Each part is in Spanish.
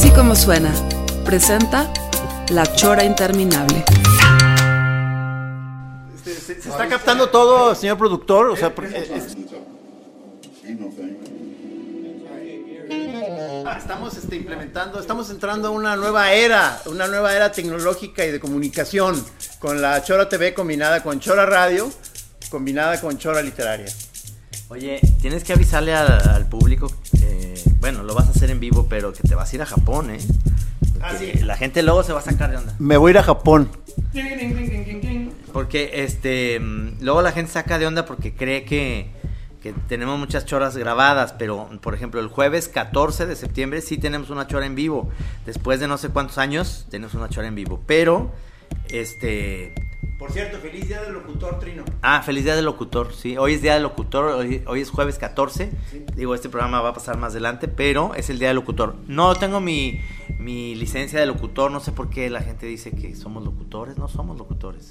Así como suena, presenta La Chora Interminable. Se, se- está captando todo, señor productor. O sea, porque- es- estamos este, implementando, estamos entrando a una nueva era, una nueva era tecnológica y de comunicación con la Chora TV combinada con Chora Radio, combinada con Chora Literaria. Oye, tienes que avisarle al, al público, eh, bueno, lo vas a hacer en vivo, pero que te vas a ir a Japón, ¿eh? Ah, Porque La gente luego se va a sacar de onda. Me voy a ir a Japón. Porque, este, mm, luego la gente saca de onda porque cree que, que tenemos muchas choras grabadas, pero, por ejemplo, el jueves 14 de septiembre sí tenemos una chora en vivo. Después de no sé cuántos años, tenemos una chora en vivo. Pero, este, Por cierto, feliz día del locutor, Trino. Ah, feliz día del locutor, sí. Hoy es día del locutor, hoy, hoy es jueves 14. Digo, este programa va a pasar más adelante, pero es el día del locutor. No tengo mi, mi licencia de locutor, no sé por qué la gente dice que somos locutores, no somos locutores.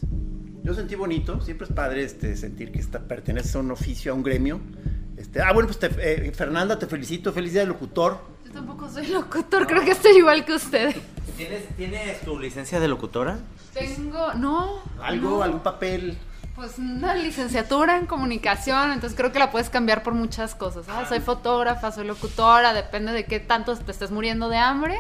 Yo sentí bonito, siempre es padre este, sentir que está, perteneces a un oficio, a un gremio. Este, ah, bueno, pues te- eh, Fernanda, te felicito, feliz día del locutor. Yo tampoco soy locutor, creo que estoy igual que ustedes. ¿Tienes, ¿Tienes tu licencia de locutora? Tengo, no. ¿Algo, no, algún papel? Pues una licenciatura en comunicación, entonces creo que la puedes cambiar por muchas cosas. Ah, soy fotógrafa, soy locutora, depende de qué tanto te estés muriendo de hambre,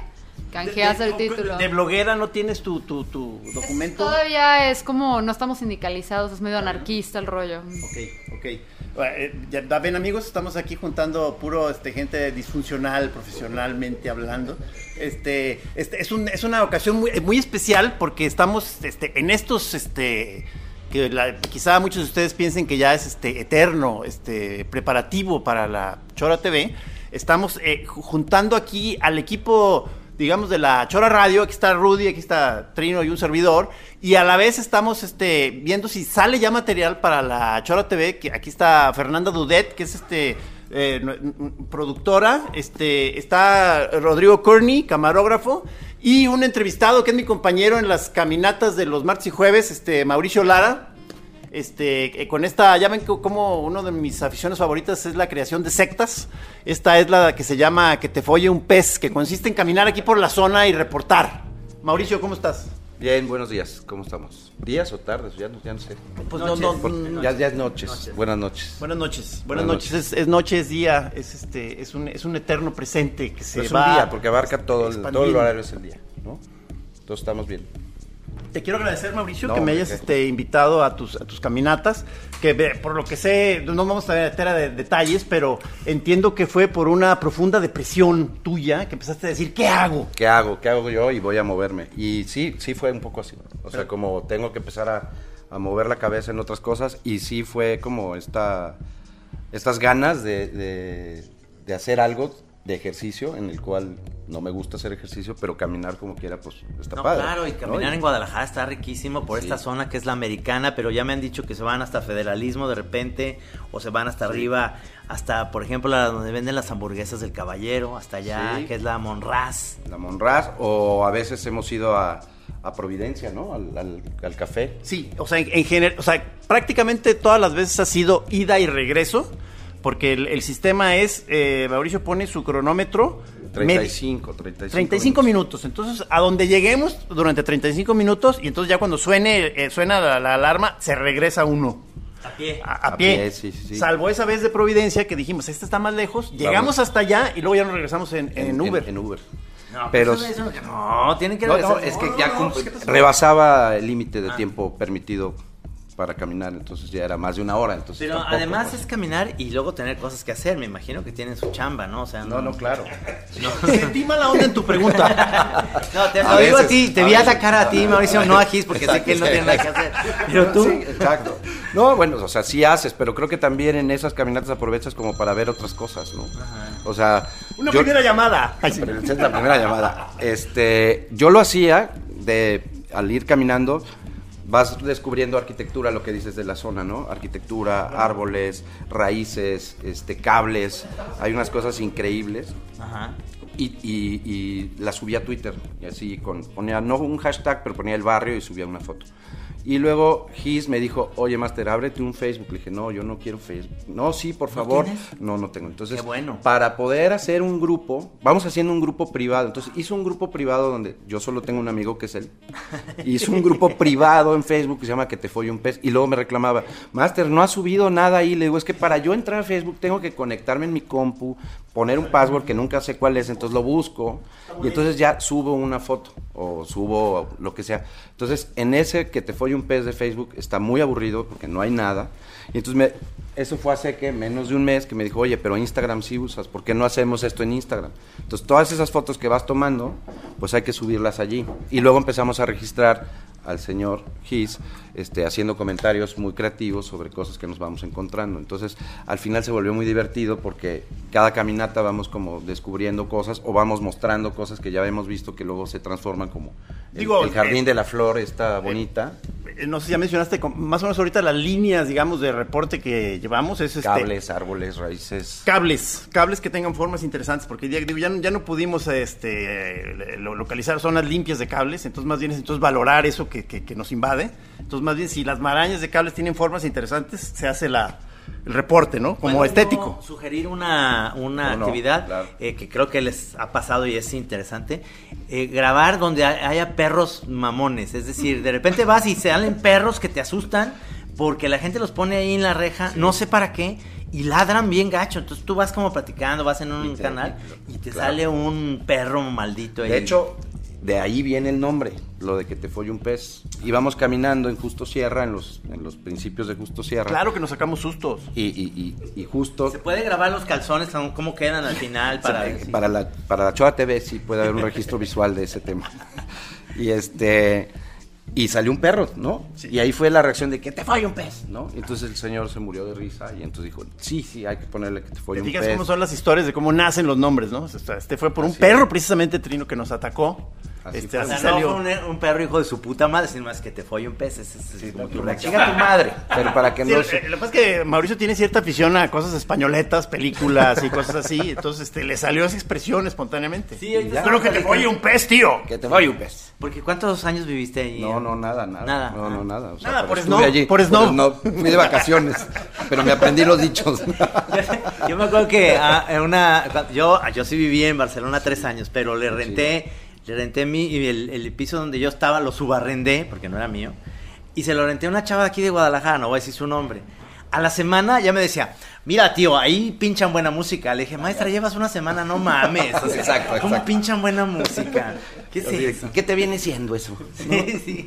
canjeas el título. De bloguera no tienes tu, tu, tu Es- documento. Todavía es como, no estamos sindicalizados, es medio anarquista el rollo. Ok, ok. Eh, ya ven amigos, estamos aquí juntando puro este, gente disfuncional, profesionalmente hablando. Este, este es, un- es una ocasión muy, muy especial porque estamos este, en estos, este, que la- quizá muchos de ustedes piensen que ya es este, eterno, este, preparativo para la Chora TV. Estamos eh, ju- juntando aquí al equipo digamos, de la Chora Radio. Aquí está Rudy, aquí está Trino y un servidor. Y a la vez estamos este, viendo si sale ya material para la Chora TV. Que aquí está Fernanda Dudet, que es este. eh, productora, este, está Rodrigo Corney, camarógrafo, y un entrevistado que es mi compañero en las caminatas de los martes y jueves, este, Mauricio Lara, este, eh, con esta, ya ven co- como uno de mis aficiones favoritas es la creación de sectas. Esta es la que se llama Que te folle un pez, que consiste en caminar aquí por la zona y reportar. Mauricio, ¿cómo estás? Bien, buenos días, ¿cómo estamos? ¿Días o tardes? Ya no, ya no sé. Pues Noches. no, no, no- ya, ya es noches. Buenas noches. Buenas noches, buenas, Buenas noches. Es, es noche, es día, es este, es un, es un eterno presente que se es va un día, porque abarca todo el, todo el horario es el día, ¿no? Entonces estamos bien. Te quiero agradecer, Mauricio, No, que me hayas este, invitado a tus, a tus caminatas, que por lo que sé, no vamos a meter a de- detalles, pero entiendo que fue por una profunda depresión tuya que empezaste a decir, ¿qué hago? ¿Qué hago? ¿Qué hago yo? Y voy a moverme. Y sí, sí fue un poco así. O sea, como tengo que empezar a, a mover la cabeza en otras cosas. Y sí fue como esta, estas ganas de, de, de hacer algo de ejercicio en el cual no me gusta hacer ejercicio, pero caminar como quiera, pues está No, padre. claro, y ¿no? caminar en Guadalajara está riquísimo por Sí. esta zona que es la americana, pero ya me han dicho que se van hasta federalismo de repente, o se van hasta arriba, hasta, por ejemplo, la donde venden las hamburguesas del caballero, hasta allá, Sí. que es la Monraz. La Monraz, o a veces hemos ido a, a Providencia, ¿no? Al, al- al café. Sí, o sea, en, en general, o sea, prácticamente todas las veces ha sido ida y regreso, porque el, el sistema es, eh, Mauricio pone su cronómetro. medi- 35, 35. 35 minutos. Entonces, a donde lleguemos durante 35 minutos, y entonces ya cuando suene, eh, suena la, la alarma, se regresa uno. A pie. A, a A pie. pie, sí, sí, sí. Salvo esa vez de Providencia que dijimos, esta está más lejos, llegamos hasta allá y luego ya nos regresamos en, en Uber. En, Uber. No, Pero- eso- eso- no, tienen que No, no, es que ya cum- rebasaba el límite Ah. de tiempo permitido para caminar, entonces ya era más de una hora. Entonces Pero tampoco, además pues. es caminar y luego tener cosas que hacer. Me imagino que tienen su chamba, ¿no? O sea, No, no, claro. Sentí mala onda en tu pregunta. No, te A lo digo a ti, te a vi veces. atacar a ti, Mauricio, no a Gis, porque sé que él no tiene nada que hacer. Pero tú, Sí, exacto. No, bueno, o sea, sí haces, pero creo que también en esas caminatas aprovechas como para ver otras cosas, ¿no? O sea, Una yo- primera llamada. Ay, sí. Es la primera llamada. Este, yo lo hacía de al ir caminando vas descubriendo arquitectura, lo que dices de la zona, ¿no? Arquitectura, árboles, raíces, este, cables. Hay unas cosas increíbles. Ajá. Y, y, y la subí a Twitter. Y así con, ponía, no un hashtag, pero ponía el barrio y subía una foto. Y luego Gis me dijo, oye, Master, ábrete un Facebook. Le dije, no, yo no quiero Facebook. No, sí, por favor. No, no tengo. Entonces, Qué bueno. para poder hacer un grupo, vamos haciendo un grupo privado. Entonces, hizo un grupo privado donde yo solo tengo un amigo que es él. Hizo un grupo privado en Facebook que se llama Que te folle un pez. Y luego me reclamaba, Master, no has subido nada ahí. Le digo, es que para yo entrar a Facebook tengo que conectarme en mi compu, poner un password que nunca sé cuál es, entonces lo busco. Y entonces ya subo una foto o subo lo que sea. Entonces, en ese Que te folle un pez de Facebook está muy aburrido porque no hay nada. Y entonces me, eso fue hace que menos de un mes que me dijo, oye, pero Instagram sí usas, ¿por qué no hacemos esto en Instagram? Entonces todas esas fotos que vas tomando, pues hay que subirlas allí. Y luego empezamos a registrar al señor Gis este, haciendo comentarios muy creativos sobre cosas que nos vamos encontrando. Entonces al final se volvió muy divertido porque cada caminata vamos como descubriendo cosas o vamos mostrando cosas que ya hemos visto que luego se transforman como el, Digo, el jardín eh, de la flor está bonita. Eh, No sé si ya mencionaste más o menos ahorita las líneas, digamos, de reporte que llevamos. Es este, Cables, árboles, raíces. Cables, cables que tengan formas interesantes, porque ya, ya, no- ya no pudimos este, lo- localizar zonas limpias de cables, entonces más bien es entonces valorar eso que, que- que nos invade. Entonces más bien si las marañas de cables tienen formas interesantes, se hace la, el reporte, ¿no? Como ¿Puedo estético. Sugerir una, una actividad Claro. eh, que creo que les ha pasado y es interesante. Eh, grabar donde hay- haya perros mamones. Es decir, de repente vas y se salen perros que te asustan porque la gente los pone ahí en la reja, no sé para qué, y ladran bien gacho. Entonces tú vas como platicando, vas en un Y te- canal y te claro. sale un perro maldito ahí. De hecho, de ahí viene el nombre, lo de que te folle un pez. Íbamos caminando en Justo Sierra, en los, en los principios de Justo Sierra. Claro que nos sacamos sustos. Y, y, y, y justo se puede grabar los calzones, cómo quedan al final para... para la, para la Choa TV sí puede haber un registro visual de ese tema. Y este y salió un perro, ¿no? Y ahí fue la reacción de que te folle un pez, ¿no? Entonces el señor se murió de risa y entonces dijo, sí, sí, hay que ponerle que te Te un fijas pez. cómo son las historias de cómo nacen los nombres, ¿no? O sea, Este fue por un perro precisamente, Trino, que nos atacó. Así Este. O sea, no salió. fue un, un perro hijo de su puta madre, sino más que te folle un pez. Ese es como tu Una reacción. chica tu madre, pero para que Sí, no eh, se... Lo que pasa es que Mauricio tiene cierta afición a cosas españoletas, películas y cosas así. Entonces este, le salió esa expresión espontáneamente. Sí, Espero que te folle un pez, tío. Que te folle un pez. Porque ¿cuántos años viviste ahí? No, no, nada, nada. Nada. No, no, nada. O sea, Nada, por estuve snow, por snow. Fui de vacaciones, pero me aprendí los dichos. Yo me acuerdo que ah, en una, yo, yo sí viví en Barcelona tres años, pero le renté, renté mi, el, el piso donde yo estaba, lo subarrendé, porque no era mío, y se lo renté a una chava de aquí de Guadalajara, no voy a decir su nombre. A la semana ya me decía, mira tío, ahí pinchan buena música. Le dije, maestra, llevas una semana, no mames. O sea, Exacto, ¿Cómo exacto. pinchan buena música? ¿Qué es eso? ¿Qué te viene siendo eso? Sí, sí.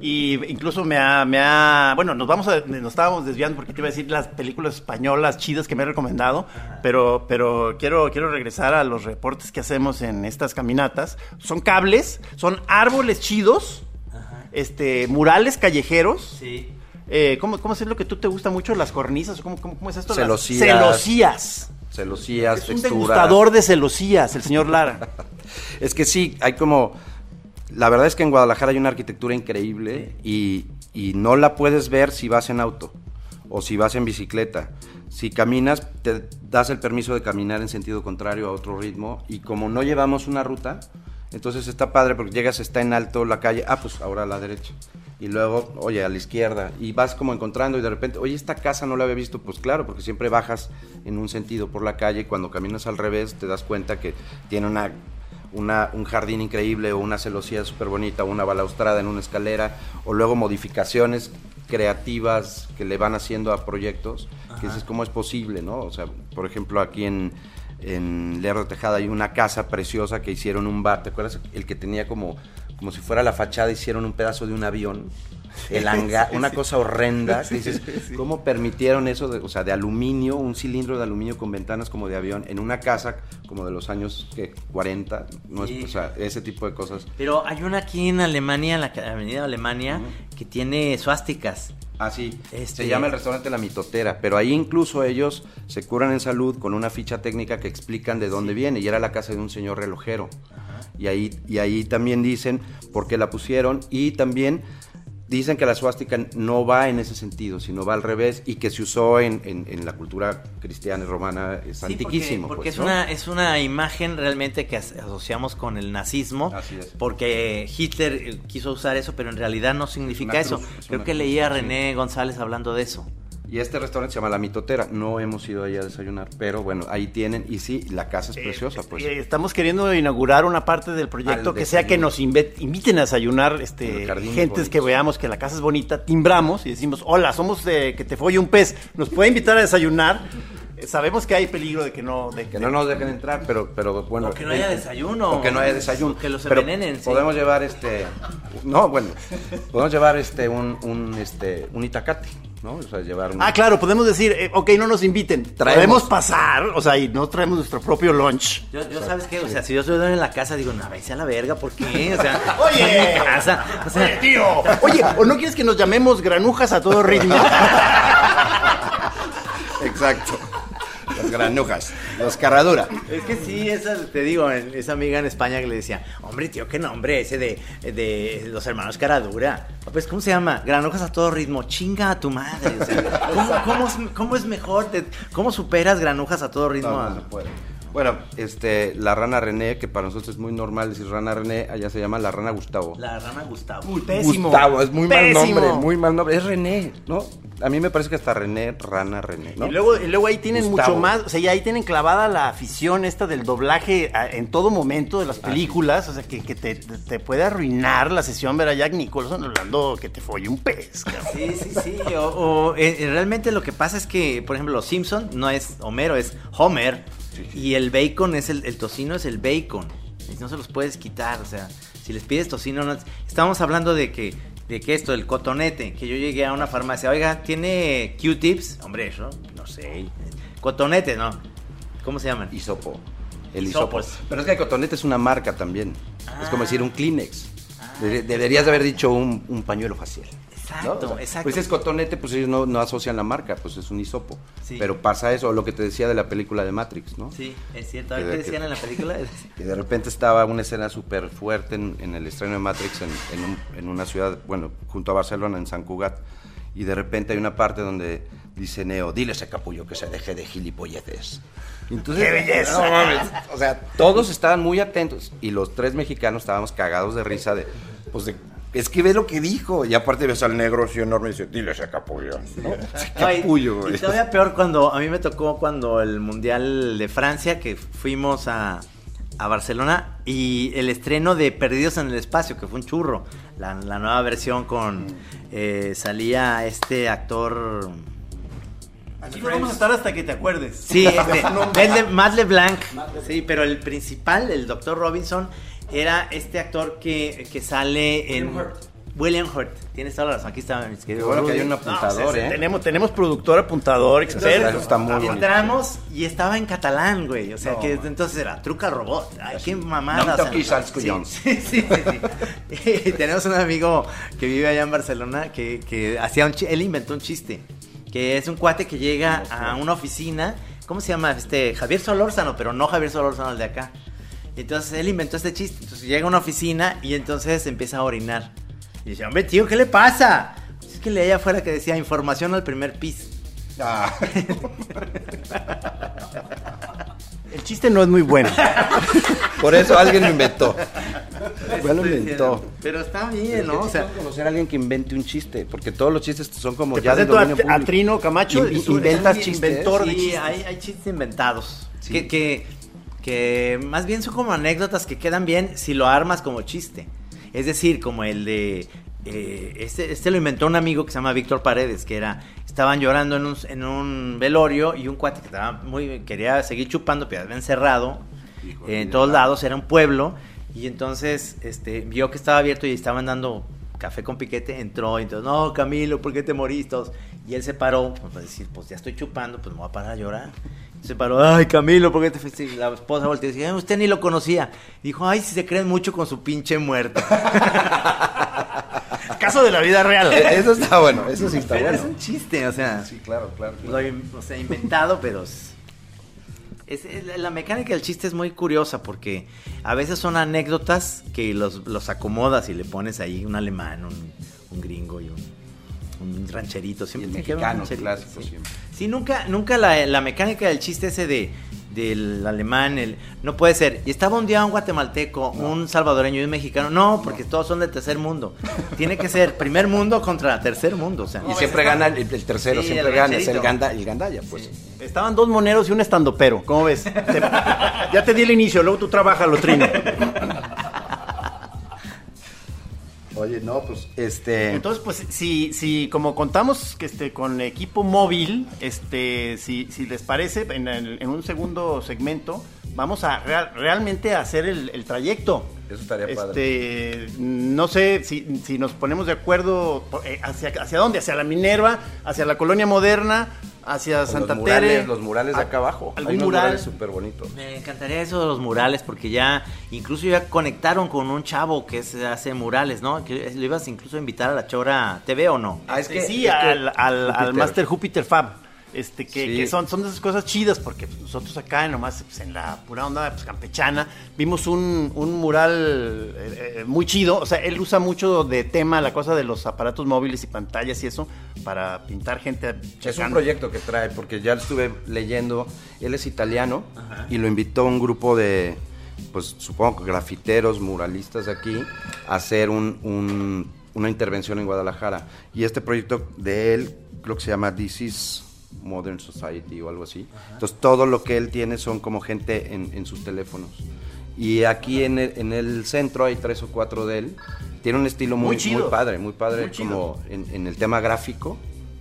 Y incluso me ha, me ha, bueno, nos vamos a, nos estábamos desviando porque te iba a decir las películas españolas chidas que me he recomendado, pero, pero quiero, quiero regresar a los reportes que hacemos en estas caminatas. Son cables, son árboles chidos, este, murales callejeros. Sí. Eh, ¿cómo, ¿Cómo es lo que tú te gusta mucho? ¿Las cornisas? ¿Cómo, cómo, cómo es esto? Las Celosías. celosías. Celosías, Es un degustador de celosías, el señor Lara. Es que sí, hay como... La verdad es que en Guadalajara hay una arquitectura increíble y, y no la puedes ver si vas en auto o si vas en bicicleta. Si caminas, te das el permiso de caminar en sentido contrario a otro ritmo y como no llevamos una ruta, entonces está padre porque llegas, está en alto la calle, ah, pues ahora a la derecha. Y luego, oye, a la izquierda. Y vas como encontrando y de repente, oye, esta casa no la había visto. Pues claro, porque siempre bajas en un sentido por la calle y cuando caminas al revés te das cuenta que tiene una una, un jardín increíble o una celosía súper bonita o una balaustrada en una escalera o luego modificaciones creativas que le van haciendo a proyectos que dices cómo es posible, ¿no? O sea, por ejemplo, aquí en, en Lerdo Tejada hay una casa preciosa que hicieron un bar, ¿te acuerdas? El que tenía como, como si fuera la fachada, hicieron un pedazo de un avión el hangar, una cosa horrenda. que dices, ¿cómo permitieron eso? De, o sea, de aluminio, un cilindro de aluminio con ventanas como de avión, en una casa como de los años ¿qué? 40, no es, Sí. o sea, ese tipo de cosas. Pero hay una aquí en Alemania, en la avenida Alemania, que tiene suásticas. Así, Este- se llama el restaurante La Mitotera, pero ahí incluso ellos se curan en salud con una ficha técnica que explican de dónde viene, y era la casa de un señor relojero. Y ahí, y ahí también dicen por qué la pusieron, y también dicen que la suástica no va en ese sentido, sino va al revés, y que se usó en, en- en la cultura cristiana y romana, es Sí, antiquísimo. Porque, porque pues, es, ¿no? una, es una imagen realmente que as- asociamos con el nazismo. Así es. Porque Hitler eh, quiso usar eso, pero en realidad no significa eso. cruz, Creo que cruz, leía a sí. René González hablando de eso. Y este restaurante se llama La Mitotera, no hemos ido ahí a desayunar, pero bueno, ahí tienen, y sí, la casa es preciosa, pues. Eh, Estamos queriendo inaugurar una parte del proyecto Al que sea que nos inviten a desayunar este, gentes que veamos que la casa es bonita, timbramos y decimos, hola, somos de que te folle un pez, ¿nos puede invitar a desayunar? Eh, Sabemos que hay peligro de que no... De, Que no nos dejen entrar, pero, pero bueno. O que no haya eh, desayuno. O que no haya desayuno. Que los Pero envenenen, sí. Podemos llevar este. No, bueno. Podemos llevar este un, un este un itacate, ¿no? O sea, llevar un. Ah, claro, podemos decir, eh, ok, no nos inviten. Traemos. Podemos pasar, o sea, y no traemos nuestro propio lunch. Yo, yo ¿sabes qué? O sea, si yo estoy en la casa, digo, no, váyase a la verga, ¿por qué? O sea, Oye. está en mi casa. O sea, Oye, tío. Oye, ¿o no quieres que nos llamemos granujas a todo ritmo? Exacto. Las granujas. Los carradura. Es que sí, esa, te digo, esa amiga en España que le decía, hombre, tío, qué nombre ese de, de los hermanos Caradura. Pues, ¿cómo se llama? Granujas a todo ritmo. Chinga a tu madre. O sea, ¿cómo, cómo es, cómo es mejor? Te- ¿Cómo superas granujas a todo ritmo? No, no se puede. Bueno, este, la rana René, que para nosotros es muy normal decir rana René, allá se llama la rana Gustavo. La rana Gustavo. Pésimo. Gustavo, es muy Pésimo. mal nombre, muy mal nombre. Es René, ¿no? A mí me parece que hasta René, rana René, ¿no? Y luego, y luego ahí tienen Gustavo. mucho más, o sea, ya ahí tienen clavada la afición esta del doblaje a- en todo momento de las películas, o sea, que, que te, te puede arruinar la sesión ver a Jack Nicholson hablando que te folle un pez. cabrón. Sí, sí, sí. O, o, eh, realmente lo que pasa es que, por ejemplo, los Simpson no es Homero, es Homer. Y el bacon es el, el tocino es el bacon. No se los puedes quitar. O sea, si les pides tocino, no. Estamos hablando de que, de que esto, el cotonete, que yo llegué a una farmacia, oiga, ¿tiene Q-tips? Hombre, eso, no sé. Cotonete, ¿no? ¿Cómo se llaman? Hisopo. El hisopo. Hisopos. Pero es que el cotonete es una marca también. Es como Ah. decir un Kleenex. Debe- Deberías de haber dicho un, un pañuelo facial. Exacto, ¿no? O sea, exacto. Pues es cotonete, pues ellos no, no asocian la marca, pues es un hisopo. Sí. Pero pasa eso, lo que te decía de la película de Matrix, ¿no? Sí, es cierto. Que ¿Qué de- decían que- en la película? Y de repente estaba una escena súper fuerte en, en el estreno de Matrix en, en un- en una ciudad, bueno, junto a Barcelona, en San Cugat. Y de repente hay una parte donde dice Neo, dile a ese capullo que se deje de gilipolleces. Entonces, ¡Qué belleza! no mames, o sea, todos estaban muy atentos y los tres mexicanos estábamos cagados de risa de, pues de, es que ve lo que dijo. Y aparte ves al negro así enorme y dice, dile a ese capullo. ¿no? Ese Ay, capullo, y todavía peor cuando a mí me tocó cuando el Mundial de Francia, que fuimos a, a Barcelona, y el estreno de Perdidos en el Espacio, que fue un churro. La, la nueva versión con... eh, salía este actor... Aquí vamos a estar hasta que te acuerdes. Sí, este, Matt LeBlanc. Sí, pero el principal, el Dr. Robinson, era este actor que, que sale en... William Hurt. Tienes toda la razón. Aquí está mi Qué querido bueno que hay un apuntador, Sí, sí, ¿eh? Tenemos, tenemos productor, apuntador, experto. Está muy. Entramos y estaba en catalán, güey. O sea, que desde entonces era truca robot. Ay, qué mamada. No o sea, toquis als sí, sí, sí, sí. Y tenemos un amigo que vive allá en Barcelona que, que hacía un él inventó un chiste. Que es un cuate que llega a una oficina. ¿Cómo se llama? Este, Javier Solórzano, pero no Javier Solórzano el de acá. Y entonces él inventó este chiste. Entonces llega a una oficina y entonces empieza a orinar. Y dice, hombre, tío, ¿qué le pasa? Es que leía afuera que decía información al primer piso. Ah. El chiste no es muy bueno. Por eso alguien lo inventó. Ya lo inventó. Pero está bien, ¿no? O sea, conocer a alguien que invente un chiste, porque todos los chistes son como ya de a, dominio a. Trino Camacho. In- inventas chistes. Inventor de sí, chistes. hay, hay chistes inventados. Sí. Que, que, que más bien son como anécdotas que quedan bien si lo armas como chiste. Es decir, como el de... eh, este, este lo inventó un amigo que se llama Víctor Paredes, que era... Estaban llorando en un, en un velorio y un cuate que estaba muy... Quería seguir chupando, pero había encerrado en todos lados, era un pueblo. Y entonces este, vio que estaba abierto y estaban dando café con piquete, entró y entonces, no, Camilo, ¿por qué te moriste? Y él se paró, pues para decir, pues ya estoy chupando, pues me voy a parar a llorar. Se paró, ay Camilo, ¿por qué te fuiste? La esposa volteó y decía, usted ni lo conocía. Dijo, ay, si se creen mucho con su pinche muerto. Caso de la vida real. Eh, Eso está bueno, eso sí está Pero bueno. es un chiste, o sea, Sí, claro, claro. lo he, o sea, inventado, pero es, es- es- la mecánica del chiste es muy curiosa porque a veces son anécdotas que los, los acomodas y le pones ahí un alemán, un, un gringo y un, un rancherito. Siempre un mexicano, rancherito, clásico sí. siempre. Sí, nunca, nunca la, la mecánica del chiste ese de del alemán, el, no puede ser. Y estaba un día un guatemalteco, un salvadoreño y un mexicano. No, porque todos son de tercer mundo. Tiene que ser primer mundo contra tercer mundo. O sea, Y siempre gana el, el tercero, Sí, siempre el gana, es el, ganda, el gandaya, pues. Estaban dos moneros y un estandopero. ¿Cómo ves? Te- ya te di el inicio, luego tú trabajas, lo trino. Oye, no, pues, este... Entonces, pues, si, si como contamos que este, con equipo móvil, este, si, si les parece, en, un segundo segmento, vamos a real- realmente hacer el trayecto. Eso estaría este, No sé si, si nos ponemos de acuerdo eh, hacia, hacia dónde, hacia la Minerva, hacia la colonia moderna, hacia Con Santa los murales, Tere. los murales de acá abajo. ¿Algún Hay unos mural? murales súper bonitos. Me encantaría eso de los murales porque ya incluso ya conectaron con un chavo que se hace murales, ¿no? Que lo ibas incluso a invitar a la Chora TV o no. Ah, es que- sí, es que al, al, al Júpiter. Master Jupiter Fab. Este, que, Sí. que son, son de esas cosas chidas, porque nosotros acá, nomás pues, en la pura onda pues, campechana, vimos un, un mural eh, eh, muy chido. O sea, él usa mucho de tema la cosa de los aparatos móviles y pantallas y eso para pintar gente. Es un checando. proyecto que trae, porque ya estuve leyendo. Él es italiano y lo invitó un grupo de, pues supongo que grafiteros, muralistas aquí, a hacer un- un- una intervención en Guadalajara. Y este proyecto de él, creo que se llama This is Modern Society o algo así. Entonces todo lo que él tiene son como gente en, en sus teléfonos. Y aquí en el, en el centro hay tres o cuatro de él. Tiene un estilo muy, Muy muy, padre, muy padre Muy como en, en el tema gráfico,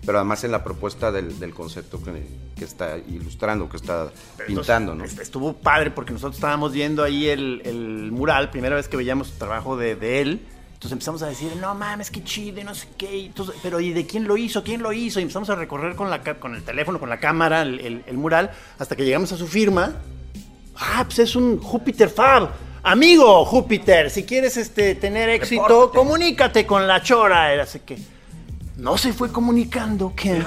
pero además en la propuesta del, del concepto que, que está ilustrando, que está Pero pintando, ¿no? entonces, est- Estuvo padre porque nosotros estábamos viendo ahí el, el mural, primera vez que veíamos trabajo de, de él. Entonces empezamos a decir, no mames, qué chido, no sé qué. entonces, pero ¿y de quién lo hizo? ¿Quién lo hizo? Y empezamos a recorrer con, la, con el teléfono, con la cámara, el, el- el mural, hasta que llegamos a su firma. Ah, pues es un Júpiter Fab. Amigo Júpiter, si quieres este, tener éxito, Repórtate. comunícate con la chora. Así que no se fue comunicando. ¿qué?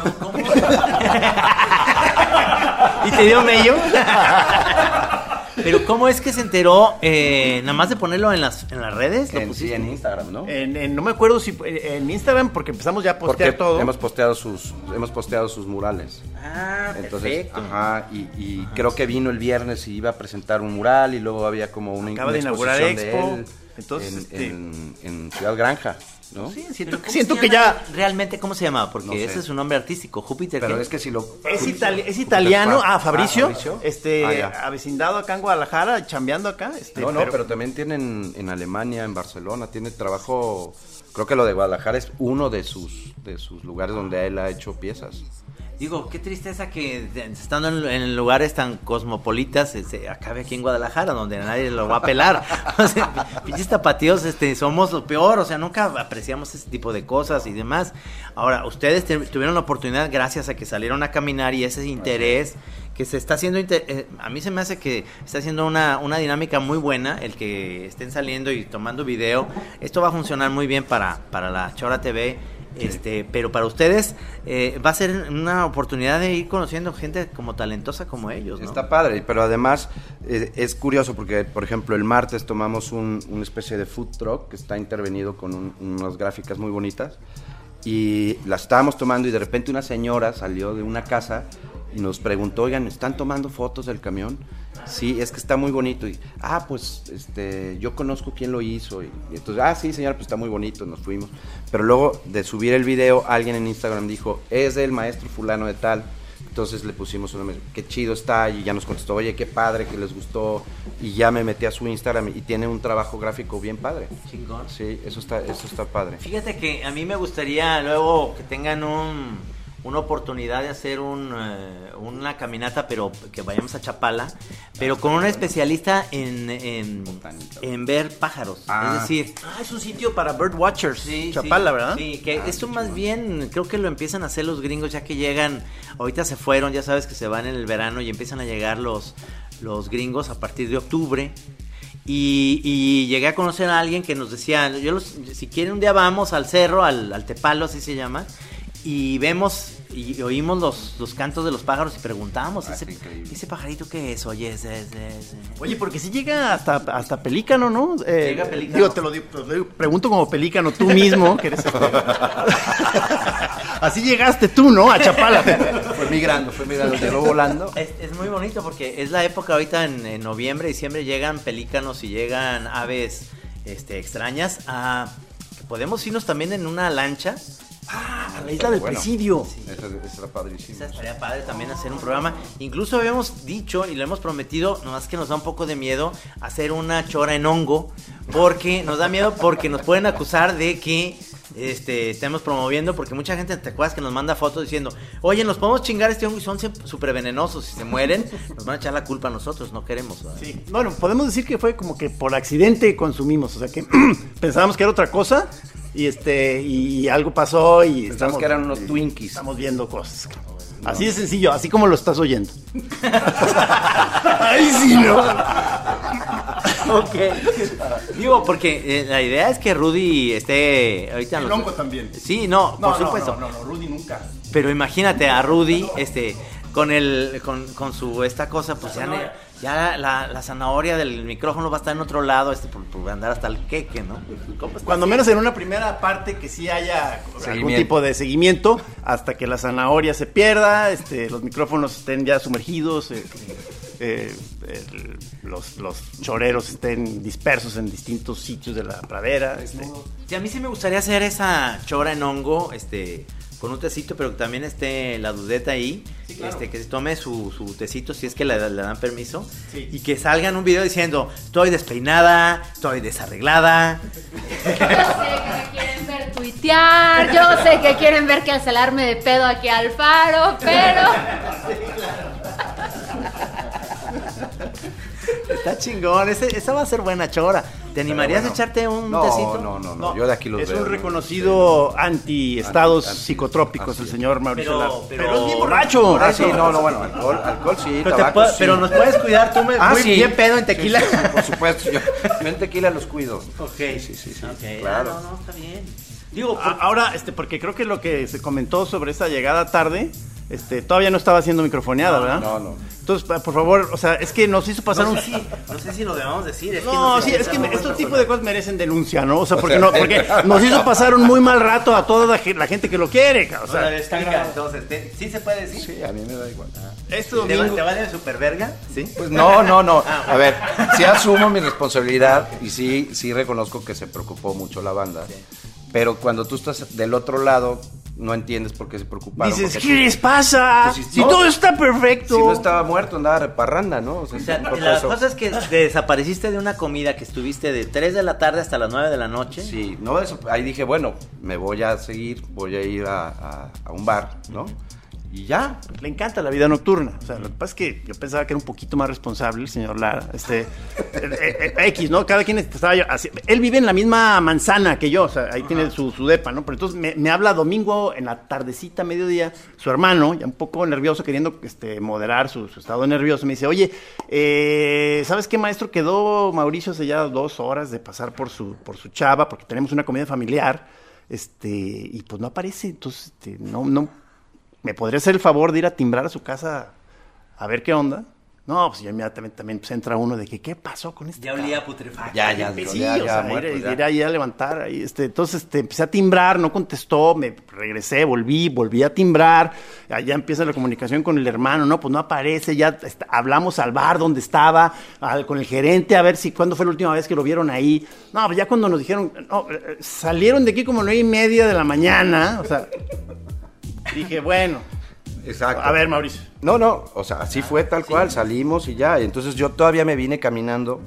¿Y te dio mello? Pero ¿cómo es que se enteró? Eh, nada más de ponerlo en las, en las redes. ¿Lo En, sí, en Instagram, ¿no? En- en- no me acuerdo si en Instagram, porque empezamos ya a postear Porque todo. hemos posteado sus hemos posteado sus murales. Ah, Entonces, perfecto. ajá, y, y creo que vino el viernes y iba a presentar un mural y luego había como una, Acaba una de inaugurar exposición Expo. de él Entonces, en, este- en- en Ciudad Granja, ¿no? Sí, Pero siento, ¿cómo siento que ya. Realmente, ¿cómo se llama? Porque No sé. ese es su nombre artístico, Júpiter. Pero ¿qué? es que si lo Es, itali- es italiano, ah, Fabricio, Fabricio. este, Ah, avecindado acá en Guadalajara, chambeando acá, este, No, no, pero, también tienen en Alemania, en Barcelona, tiene trabajo. Creo que lo de Guadalajara es uno de sus de sus lugares donde él ha hecho piezas. Digo, qué tristeza que estando en, en lugares tan cosmopolitas se, se acabe aquí en Guadalajara, donde nadie lo va a pelar. O sea, pinches tapatíos, este, somos lo peor, o sea, nunca apreciamos ese tipo de cosas y demás. Ahora, ustedes te- tuvieron la oportunidad gracias a que salieron a caminar y ese interés que se está haciendo, eh, a mí se me hace que está haciendo una, una dinámica muy buena, el que estén saliendo y tomando video. Esto va a funcionar muy bien para, para la Chora TV. Este, pero para ustedes eh, va a ser una oportunidad de ir conociendo gente como talentosa como ellos, ¿no? Está padre, pero además eh, es curioso porque, por ejemplo, el martes tomamos un- una especie de food truck que está intervenido con un- unas gráficas muy bonitas y la estábamos tomando y de repente una señora salió de una casa y nos preguntó, oigan, ¿están tomando fotos del camión? Sí, es que está muy bonito. Y, ah, pues este, yo conozco quién lo hizo. Y, y entonces, ah, sí, señora, pues está muy bonito, nos fuimos. Pero luego de subir el video, alguien en Instagram dijo, es del maestro fulano de tal. Entonces le pusimos una qué chido está y ya nos contestó, oye, qué padre, que les gustó. Y ya me metí a su Instagram y tiene un trabajo gráfico bien padre. Chingón. Sí, eso está, eso está padre. Fíjate que a mí me gustaría luego que tengan un, una oportunidad de hacer un, eh, una caminata, pero que vayamos a Chapala, pero con una especialista en, en, en ver pájaros. Ah. Es decir, Ah, es un sitio para bird watchers. Sí, Chapala, sí, ¿verdad? Sí, que esto más bien creo que lo empiezan a hacer los gringos ya que llegan, ahorita se fueron, ya sabes que se van en el verano y empiezan a llegar los, los gringos a partir de octubre. Y, y llegué a conocer a alguien que nos decía, yo los- si quieren un día vamos al cerro, al, al Tepalo, así se llama, y vemos y oímos los, los cantos de los pájaros y preguntamos, Ah, ese, ese pajarito qué es? Oye, es, es, es- Oye, porque si llega hasta, hasta pelícano, ¿no? Eh, Llega pelícano. Digo, te lo digo, te lo digo, pregunto como pelícano tú mismo, que eres este- Así llegaste tú, ¿no? A Chapala. Fue migrando, fue migrando, llegó volando. Es, es muy bonito porque es la época ahorita en, en noviembre, diciembre llegan pelícanos y llegan aves este, extrañas. a podemos irnos también en una lancha. A la isla del Bueno. presidio. Eso, eso era padrísimo. Esa estaría padre también hacer un programa. Incluso habíamos dicho y lo hemos prometido, nomás que nos da un poco de miedo hacer una chora en hongo. Porque nos da miedo porque nos pueden acusar de que este, estemos promoviendo. Porque mucha gente, ¿te acuerdas que nos manda fotos diciendo, oye, nos podemos chingar este hongo y son súper venenosos? Si se mueren, nos van a echar la culpa a nosotros, no queremos. ¿verdad? Sí. Bueno, podemos decir que fue como que por accidente consumimos, o sea que pensábamos que era otra cosa y este y algo pasó y Pensamos estamos que eran unos Twinkies. Estamos viendo cosas. Así de sencillo, así como lo estás oyendo. Ay, sí, no. Ok. Digo, porque eh, la idea es que Rudy esté ahorita... en El los- hongo también. Sí, no, No, por no, supuesto. No, no, no, Rudy nunca. Pero imagínate a Rudy, este, con el, con, con su esta cosa, pues ya, ya la, la zanahoria del micrófono va a estar en otro lado, este, por, por andar hasta el queque, ¿no? Cuando menos en una primera parte que sí haya algún tipo de seguimiento hasta que la zanahoria se pierda, este, los micrófonos estén ya sumergidos, eh, eh, el- los, los choreros estén dispersos en distintos sitios de la pradera. este. Sí, a mí sí me gustaría hacer esa chora en hongo, este, con un tecito, pero que también esté la dudeta ahí, este, que se tome su, su tecito si es que le, le dan permiso, Sí. y que salga en un video diciendo, estoy despeinada, estoy desarreglada, Yo sé que me quieren ver tuitear, yo sé que quieren ver que alcelarme de pedo aquí al faro, pero Está chingón, ese- esa va a ser buena chora. ¿Te animarías bueno. a echarte un No, tecito? no, no, no, yo de aquí los es veo. un reconocido anti-estados Anti- anti- psicotrópicos el es. señor Mauricio Pero- Lara. pero- Pero, es bien borracho. Ah, sí, no, no, bueno, alcohol, alcohol sí, Pero, te tabaco puedo- sí. pero nos puedes cuidar tú me, Ah, muy sí. bien pedo en tequila. Sí, sí, por supuesto, yo, yo en tequila los cuido. Ok. Sí, sí, sí, sí, Ok, claro. ah, no, no, está bien. Digo, Ahora, este, porque creo que lo que se comentó sobre esa llegada tarde, este, todavía no estaba siendo microfoneada, ¿verdad? no, no. Entonces, por favor, o sea, es que nos hizo pasar no un... si, no sé si lo debamos decir. Es que No, sé sí, es que estos tipos de cosas merecen denuncia, ¿no? O sea, porque, no, porque nos hizo pasar un muy mal rato a toda la, ge- la gente que lo quiere, o O sea, sea. Entonces, ¿te- ¿sí se puede decir? Sí, a mí me da igual. este ¿Te, domingo... ¿Te vale super verga? ¿Sí? Pues no, no, no. A ver, sí asumo mi responsabilidad y sí, sí reconozco que se preocupó mucho la banda. Pero cuando tú estás del otro lado, no entiendes por qué se preocuparon. Dices, ¿qué les pasa? Pues si si no- todo está perfecto. Si no estaba muerto, andaba reparranda, ¿no? O sea, O sea, la eso- cosa es que desapareciste de una comida que estuviste de 3 de la tarde hasta las 9 de la noche. Sí, no, eso, ahí dije, bueno, me voy a seguir, voy a ir a, a- a un bar, ¿no? Y ya. Le encanta la vida nocturna. O sea, lo que pasa es que yo pensaba que era un poquito más responsable el señor Lara. Este, eh, eh, X, ¿no? Cada quien estaba yo. así- él vive en la misma manzana que yo, o sea, ahí tiene su, su depa, ¿no? Pero entonces me, me habla domingo en la tardecita, mediodía, su hermano, ya un poco nervioso, queriendo este, moderar su, su estado nervioso, me dice, oye, eh, ¿sabes qué, maestro? Quedó Mauricio hace ya dos horas de pasar por su, por su chava, porque tenemos una comida familiar, este, y pues no aparece, entonces, este, no, no ¿me podría hacer el favor de ir a timbrar a su casa a ver qué onda? No, pues ya inmediatamente también pues, entra uno de que, ¿qué pasó con este Ya olía putrefacto. Ya, ya, pues ya, sí, ya, o sea, muerto, ir, ya. ir ahí a levantar. Ahí, este, entonces este, empecé a timbrar, no contestó, me regresé, volví, volví a timbrar. Allá empieza la comunicación con el hermano, no, pues no aparece. Ya está- hablamos al bar donde estaba, al- con el gerente, a ver si cuándo fue la última vez que lo vieron ahí. No, pues ya cuando nos dijeron, no, eh, eh, salieron de aquí como nueve y media de la mañana. O sea, dije, bueno, Exacto. a ver, Mauricio. No, no, o sea, así fue tal cual, salimos y ya. Entonces yo todavía me vine caminando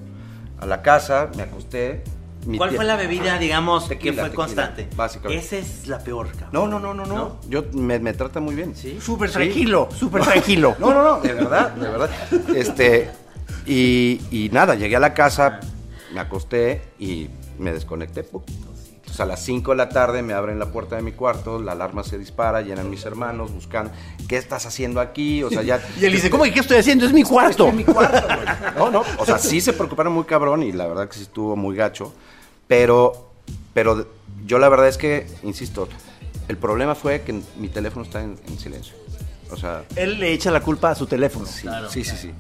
a la casa, me acosté mi ¿Cuál fue la bebida, digamos, Tequila, que fue tequila, constante? básicamente. Esa es la peor, cabrón. No, no, no, no, no. ¿No? Yo me, me trata muy bien. ¿Sí? Súper tranquilo, súper tranquilo. No, no, no, de verdad, de verdad. Este, y, y nada, llegué a la casa, me acosté y me desconecté. pu. Entonces a las 5 de la tarde me abren la puerta de mi cuarto, la alarma se dispara, llenan mis hermanos, buscan, ¿qué estás haciendo aquí? O sea, ya... Y él dice, ¿cómo que qué estoy haciendo? Es mi cuarto. En mi cuarto, güey. No, no, o sea, sí se preocuparon muy cabrón y la verdad que sí estuvo muy gacho, pero, pero yo la verdad es que, insisto, el problema fue que mi teléfono está en, en silencio. O sea, Él le echa la culpa a su teléfono. sí, sí, sí, sí.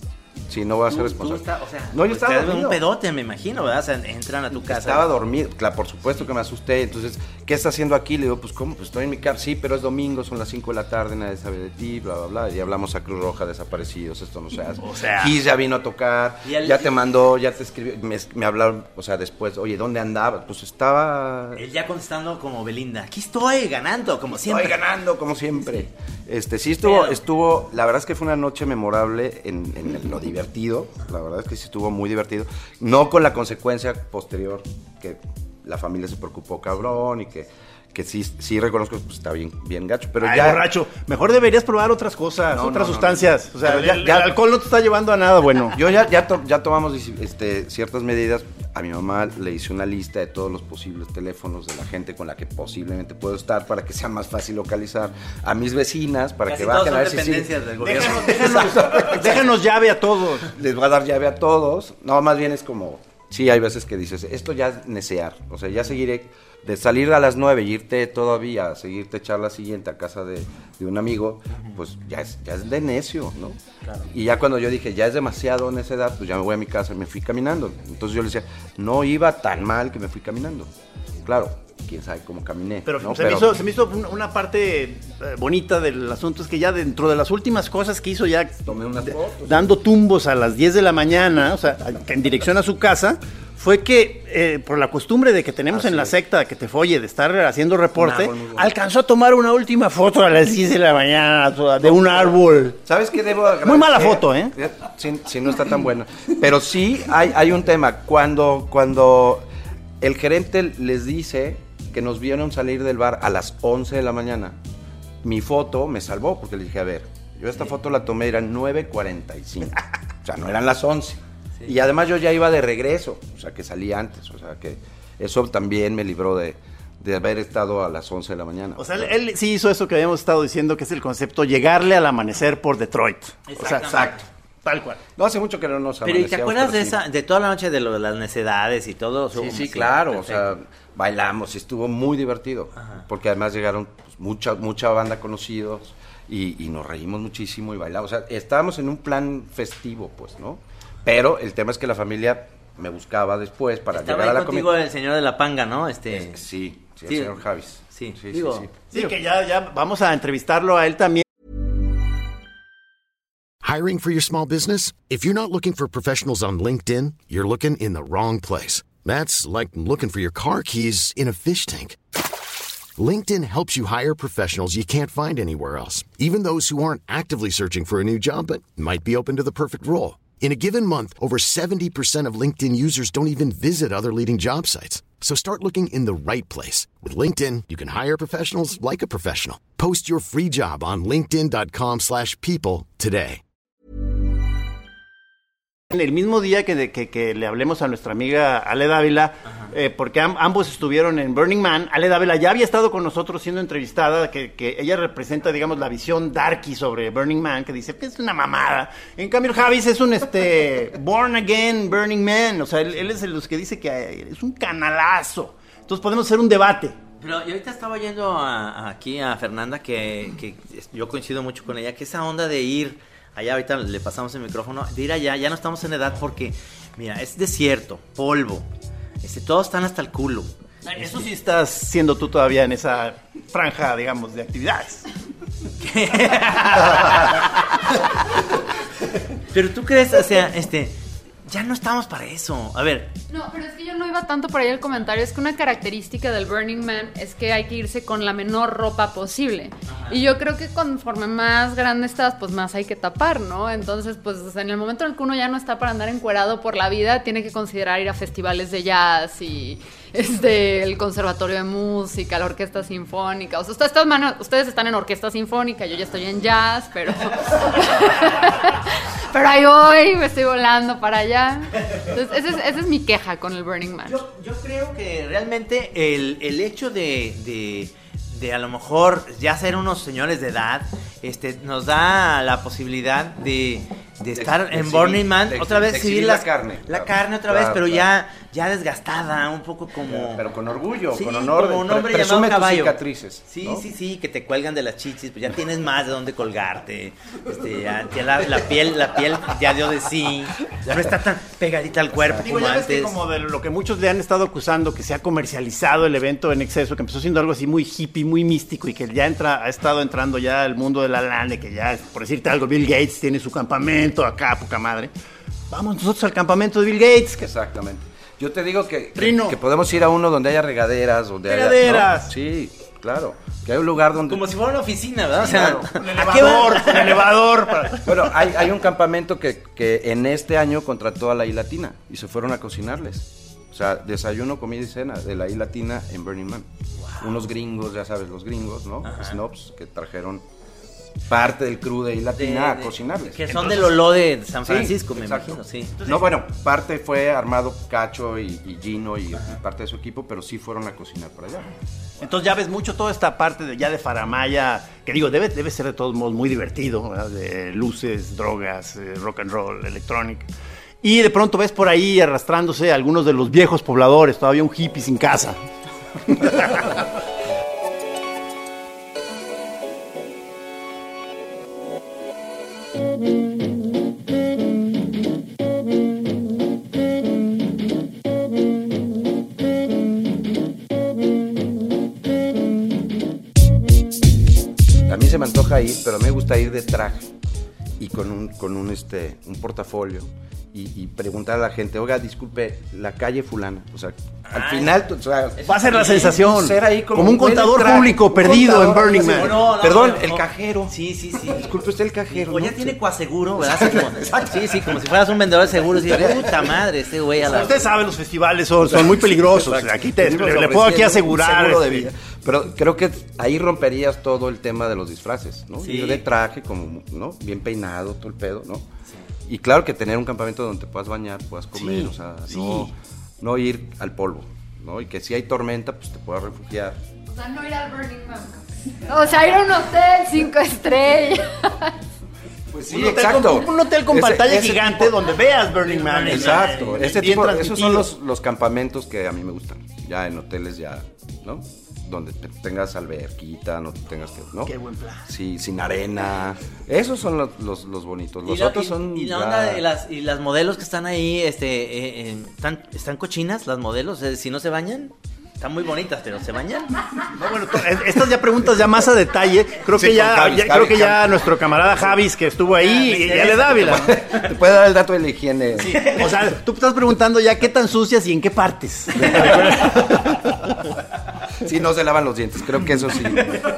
Sí, no voy a ser responsable. está- o sea, no, yo estaba ustedes dormido. un pedote, me imagino, ¿verdad? O sea, entran a tu casa. Estaba dormido, claro, por supuesto que me asusté. Entonces, ¿qué está haciendo aquí? Le digo, pues, ¿cómo? Pues estoy en mi casa. Sí, pero es domingo, son las 5 de la tarde, nadie sabe de ti, bla, bla, bla. Y hablamos a Cruz Roja, desaparecidos, esto no se hace. O sea- ya vino a tocar, ya te mandó, ya te escribió. Me, me hablaron, o sea, después, oye, ¿dónde andabas? Pues estaba. Él ya contestando como Belinda. Aquí estoy ganando, como siempre. Estoy ganando, como siempre. Este, sí estuvo, Pero- estuvo, la verdad es que fue una noche memorable en, en lo divertido. La verdad es que sí estuvo muy divertido. No con la consecuencia posterior que la familia se preocupó cabrón y que, que sí, sí reconozco que pues, está bien, bien gacho. Pero Ay, ya. borracho, mejor deberías probar otras cosas, No, no, otras no, sustancias. O sea, ya, el, ya- el alcohol no te está llevando a nada bueno. Yo ya, ya, to- ya tomamos este, ciertas medidas. A mi mamá le hice una lista de todos los posibles teléfonos de la gente con la que posiblemente puedo estar para que sea más fácil localizar. A mis vecinas para Casi que bajen a ver si sí. del gobierno. Déjanos, déjanos, déjanos llave a todos. les va a dar llave a todos. No, más bien es como, sí, hay veces que dices, esto ya es necear. O sea, ya seguiré, de salir a las 9 y irte todavía, a seguirte echar la siguiente a casa de, de un amigo, pues ya es, ya es de necio, ¿no? Y ya cuando yo dije, ya es demasiado en esa edad, pues ya me voy a mi casa y me fui caminando. Entonces yo le decía, no iba tan mal que me fui caminando. Claro, quién sabe cómo caminé. Pero, ¿no? se, Me hizo, se me hizo una, una parte eh, bonita del asunto, es que ya dentro de las últimas cosas que hizo ya Tomé unas fotos. dando tumbos a las 10 de la mañana, o sea, en dirección a su casa, fue que eh, por la costumbre de que tenemos Así en la secta que te folle de estar haciendo reporte, árbol alcanzó a tomar una última foto a las 10 de la mañana de un árbol. ¿Sabes qué debo agradecer? Muy mala foto, ¿eh? Sí, no está tan buena. Pero sí hay, hay un tema. Cuando, cuando el gerente les dice que nos vieron salir del bar a las 11 de la mañana, mi foto me salvó porque le dije, a ver, yo esta foto la tomé, eran 9.45. O sea, no eran las 11. Y además yo ya iba de regreso, o sea, que salí antes. O sea, que eso también me libró de, de haber estado a las 11 de la mañana. O sea, él, él sí hizo eso que habíamos estado diciendo, que es el concepto llegarle al amanecer por Detroit. O sea, Exactamente. exacto. Tal cual. No hace mucho que no nos Pero ¿y te acuerdas pero de sí. esa, de toda la noche de lo de las necedades y todo? Sí, sí, claro, o sea, bailamos y estuvo muy divertido, porque además llegaron pues, mucha mucha banda conocidos y, y nos reímos muchísimo y bailamos, o sea, estábamos en un plan festivo, pues, ¿no? Pero el tema es que la familia me buscaba después para Estaba llegar a la contigo comida. el señor de la panga, ¿no? Este, Sí, sí, Sí. el señor Javis. Sí, sí, digo, sí, sí. Sí, que ya, ya vamos a entrevistarlo a él también. Hiring for your small business? If you're not looking for professionals on LinkedIn, you're looking in the wrong place. That's like looking for your car keys in a fish tank. LinkedIn helps you hire professionals you can't find anywhere else, even those who aren't actively searching for a new job but might be open to the perfect role. In a given month, over 70% of LinkedIn users don't even visit other leading job sites. So start looking in the right place. With LinkedIn, you can hire professionals like a professional. Post your free job on linkedin.com/people slash people today. En el mismo día que, de- que, que le hablemos a nuestra amiga Ale Dávila, eh, porque am- ambos estuvieron en Burning Man, Ale Dávila ya había estado con nosotros siendo entrevistada, que, ella representa, digamos, la visión darky sobre Burning Man, que dice que es una mamada. En cambio, Javis es un este born again Burning Man, o sea, él, es el que dice que eh, es un canalazo. Entonces podemos hacer un debate. Pero yo ahorita estaba oyendo a- aquí a Fernanda que, que yo coincido mucho con ella, que esa onda de ir allá, ahorita le pasamos el micrófono, de ir allá, ya no estamos en edad porque, mira, es desierto, polvo, este, todos están hasta el culo. Eso sí estás siendo tú todavía en esa franja, digamos, de actividades. Pero tú crees, o sea, este, ya no estamos para eso. A ver, No, pero es que yo no iba tanto por ahí el comentario. Es que una característica del Burning Man es que hay que irse con la menor ropa posible. Y yo creo que conforme más grande estás, pues más hay que tapar, ¿no? Entonces, pues en el momento en el que uno ya no está para andar encuerado por la vida, tiene que considerar ir a festivales de jazz y este, el conservatorio de música, la orquesta sinfónica. O sea, ustedes, están en orquesta sinfónica, yo ya estoy en jazz, pero. pero ahí voy, me estoy volando para allá. Entonces, esa es, esa es mi queja con el Burning Man. Yo, yo creo que realmente el, el hecho de, de, de a lo mejor ya ser unos señores de edad este, nos da la posibilidad de, de estar de en exhibir- Burning Man, de otra vez exhibir la carne, La claro. carne otra Claro, vez, pero claro. ya, ya desgastada, un poco como... Pero con orgullo, Sí, con honor. como un pre- hombre presume llamado tus cicatrices. Sí, ¿no? sí, sí, que te cuelgan de las chichis, pues ya tienes más de dónde colgarte. Este, ya, ya la, la piel, la piel ya dio de sí. Ya no está tan pegadita al cuerpo Digo, como ya ves que antes. como de lo que muchos le han estado acusando, que se ha comercializado el evento en exceso, que empezó siendo algo así muy hippie, muy místico y que ya entra, ha estado entrando ya al mundo de la lana, que ya, por decirte algo, Bill Gates tiene su campamento acá, poca madre. Vamos nosotros al campamento de Bill Gates. Exactamente. Yo te digo que, que, podemos ir a uno donde haya regaderas, donde haya... Regaderas. ¿no? Sí, claro. Que hay un lugar donde... Como si fuera una oficina, ¿verdad? O sea, Un ¿a qué va? elevador, un elevador. para- Bueno, hay, hay un campamento que, que en este año contrató a la I Latina y se fueron a cocinarles. O sea, desayuno, comida y cena de la I Latina en Burning Man. Unos gringos, ya sabes, los gringos, ¿no? Snobs, que trajeron parte del crew de Latina a de- cocinarles. Que son del Lolo de San Sí, Francisco, me exacto. imagino, sí. no, bueno, parte fue armado Cacho y, y Gino y, y parte de su equipo, pero sí fueron a cocinar para allá. Entonces ya ves mucho toda esta parte de, ya de Faramaya, que digo, debe, debe ser de todos modos muy divertido, ¿verdad? de luces, drogas, eh, rock and roll, electronic. Y de pronto ves por ahí arrastrándose algunos de los viejos pobladores, todavía un hippie sin casa. ir, pero a mí me gusta ir de traje y con un, con un, este, un portafolio y, y preguntar a la gente, oiga, disculpe, la calle fulana. O sea, al final, o sea, Va a ser la sensación. ser ahí como, un güey de contador público un perdido contador, en Burning Man. no, Perdón, no, el no. cajero. Sí, sí, sí. Disculpe usted el cajero. O ya ¿no? tiene coaseguro, ¿verdad? Como- sí, sí, como si fueras un vendedor de seguros. Y puta madre, este güey a la... Usted sabe, los festivales son, son muy peligrosos. Aquí te, le, puedo aquí un asegurar. seguro de este, vida. Pero creo que ahí romperías todo el tema de los disfraces, ¿no? Sí. Ir de traje, como, ¿no? Bien peinado, todo el pedo, ¿no? Y claro que tener un campamento donde te puedas bañar, puedas comer, Sí, o sea, sí. no, no ir al polvo, ¿no? Y que si hay tormenta, pues te puedas refugiar. O sea, no ir al Burning Man. O sea, ir a un hotel cinco estrellas. Pues un, hotel con, un hotel con Ese- pantalla ese gigante tipo- donde veas Burning Man. Exacto, Eh, ese tipo, esos son los, los campamentos que a mí me gustan. Ya en hoteles ya, ¿no? Donde te- tengas alberquita, no tengas que, ¿no? Qué buen plan. Sí, sin arena. Esos son los, los, los bonitos. Los la, otros y- son y la ya- onda de las, y las modelos que están ahí, este, eh, eh, ¿están, ¿están cochinas las modelos? Eh, si no se bañan, están muy bonitas, pero ¿se bañan? No, bueno, estas ya preguntas ya más a detalle. Creo Sí, que ya, Javis, ya- Javis, creo que ya Javis. nuestro camarada Javis que estuvo ahí ya le da Ávila. Te puede dar el dato de la higiene. O sea, tú estás preguntando ya qué tan sucias y en qué partes. Sí, no se lavan los dientes. Creo que eso sí.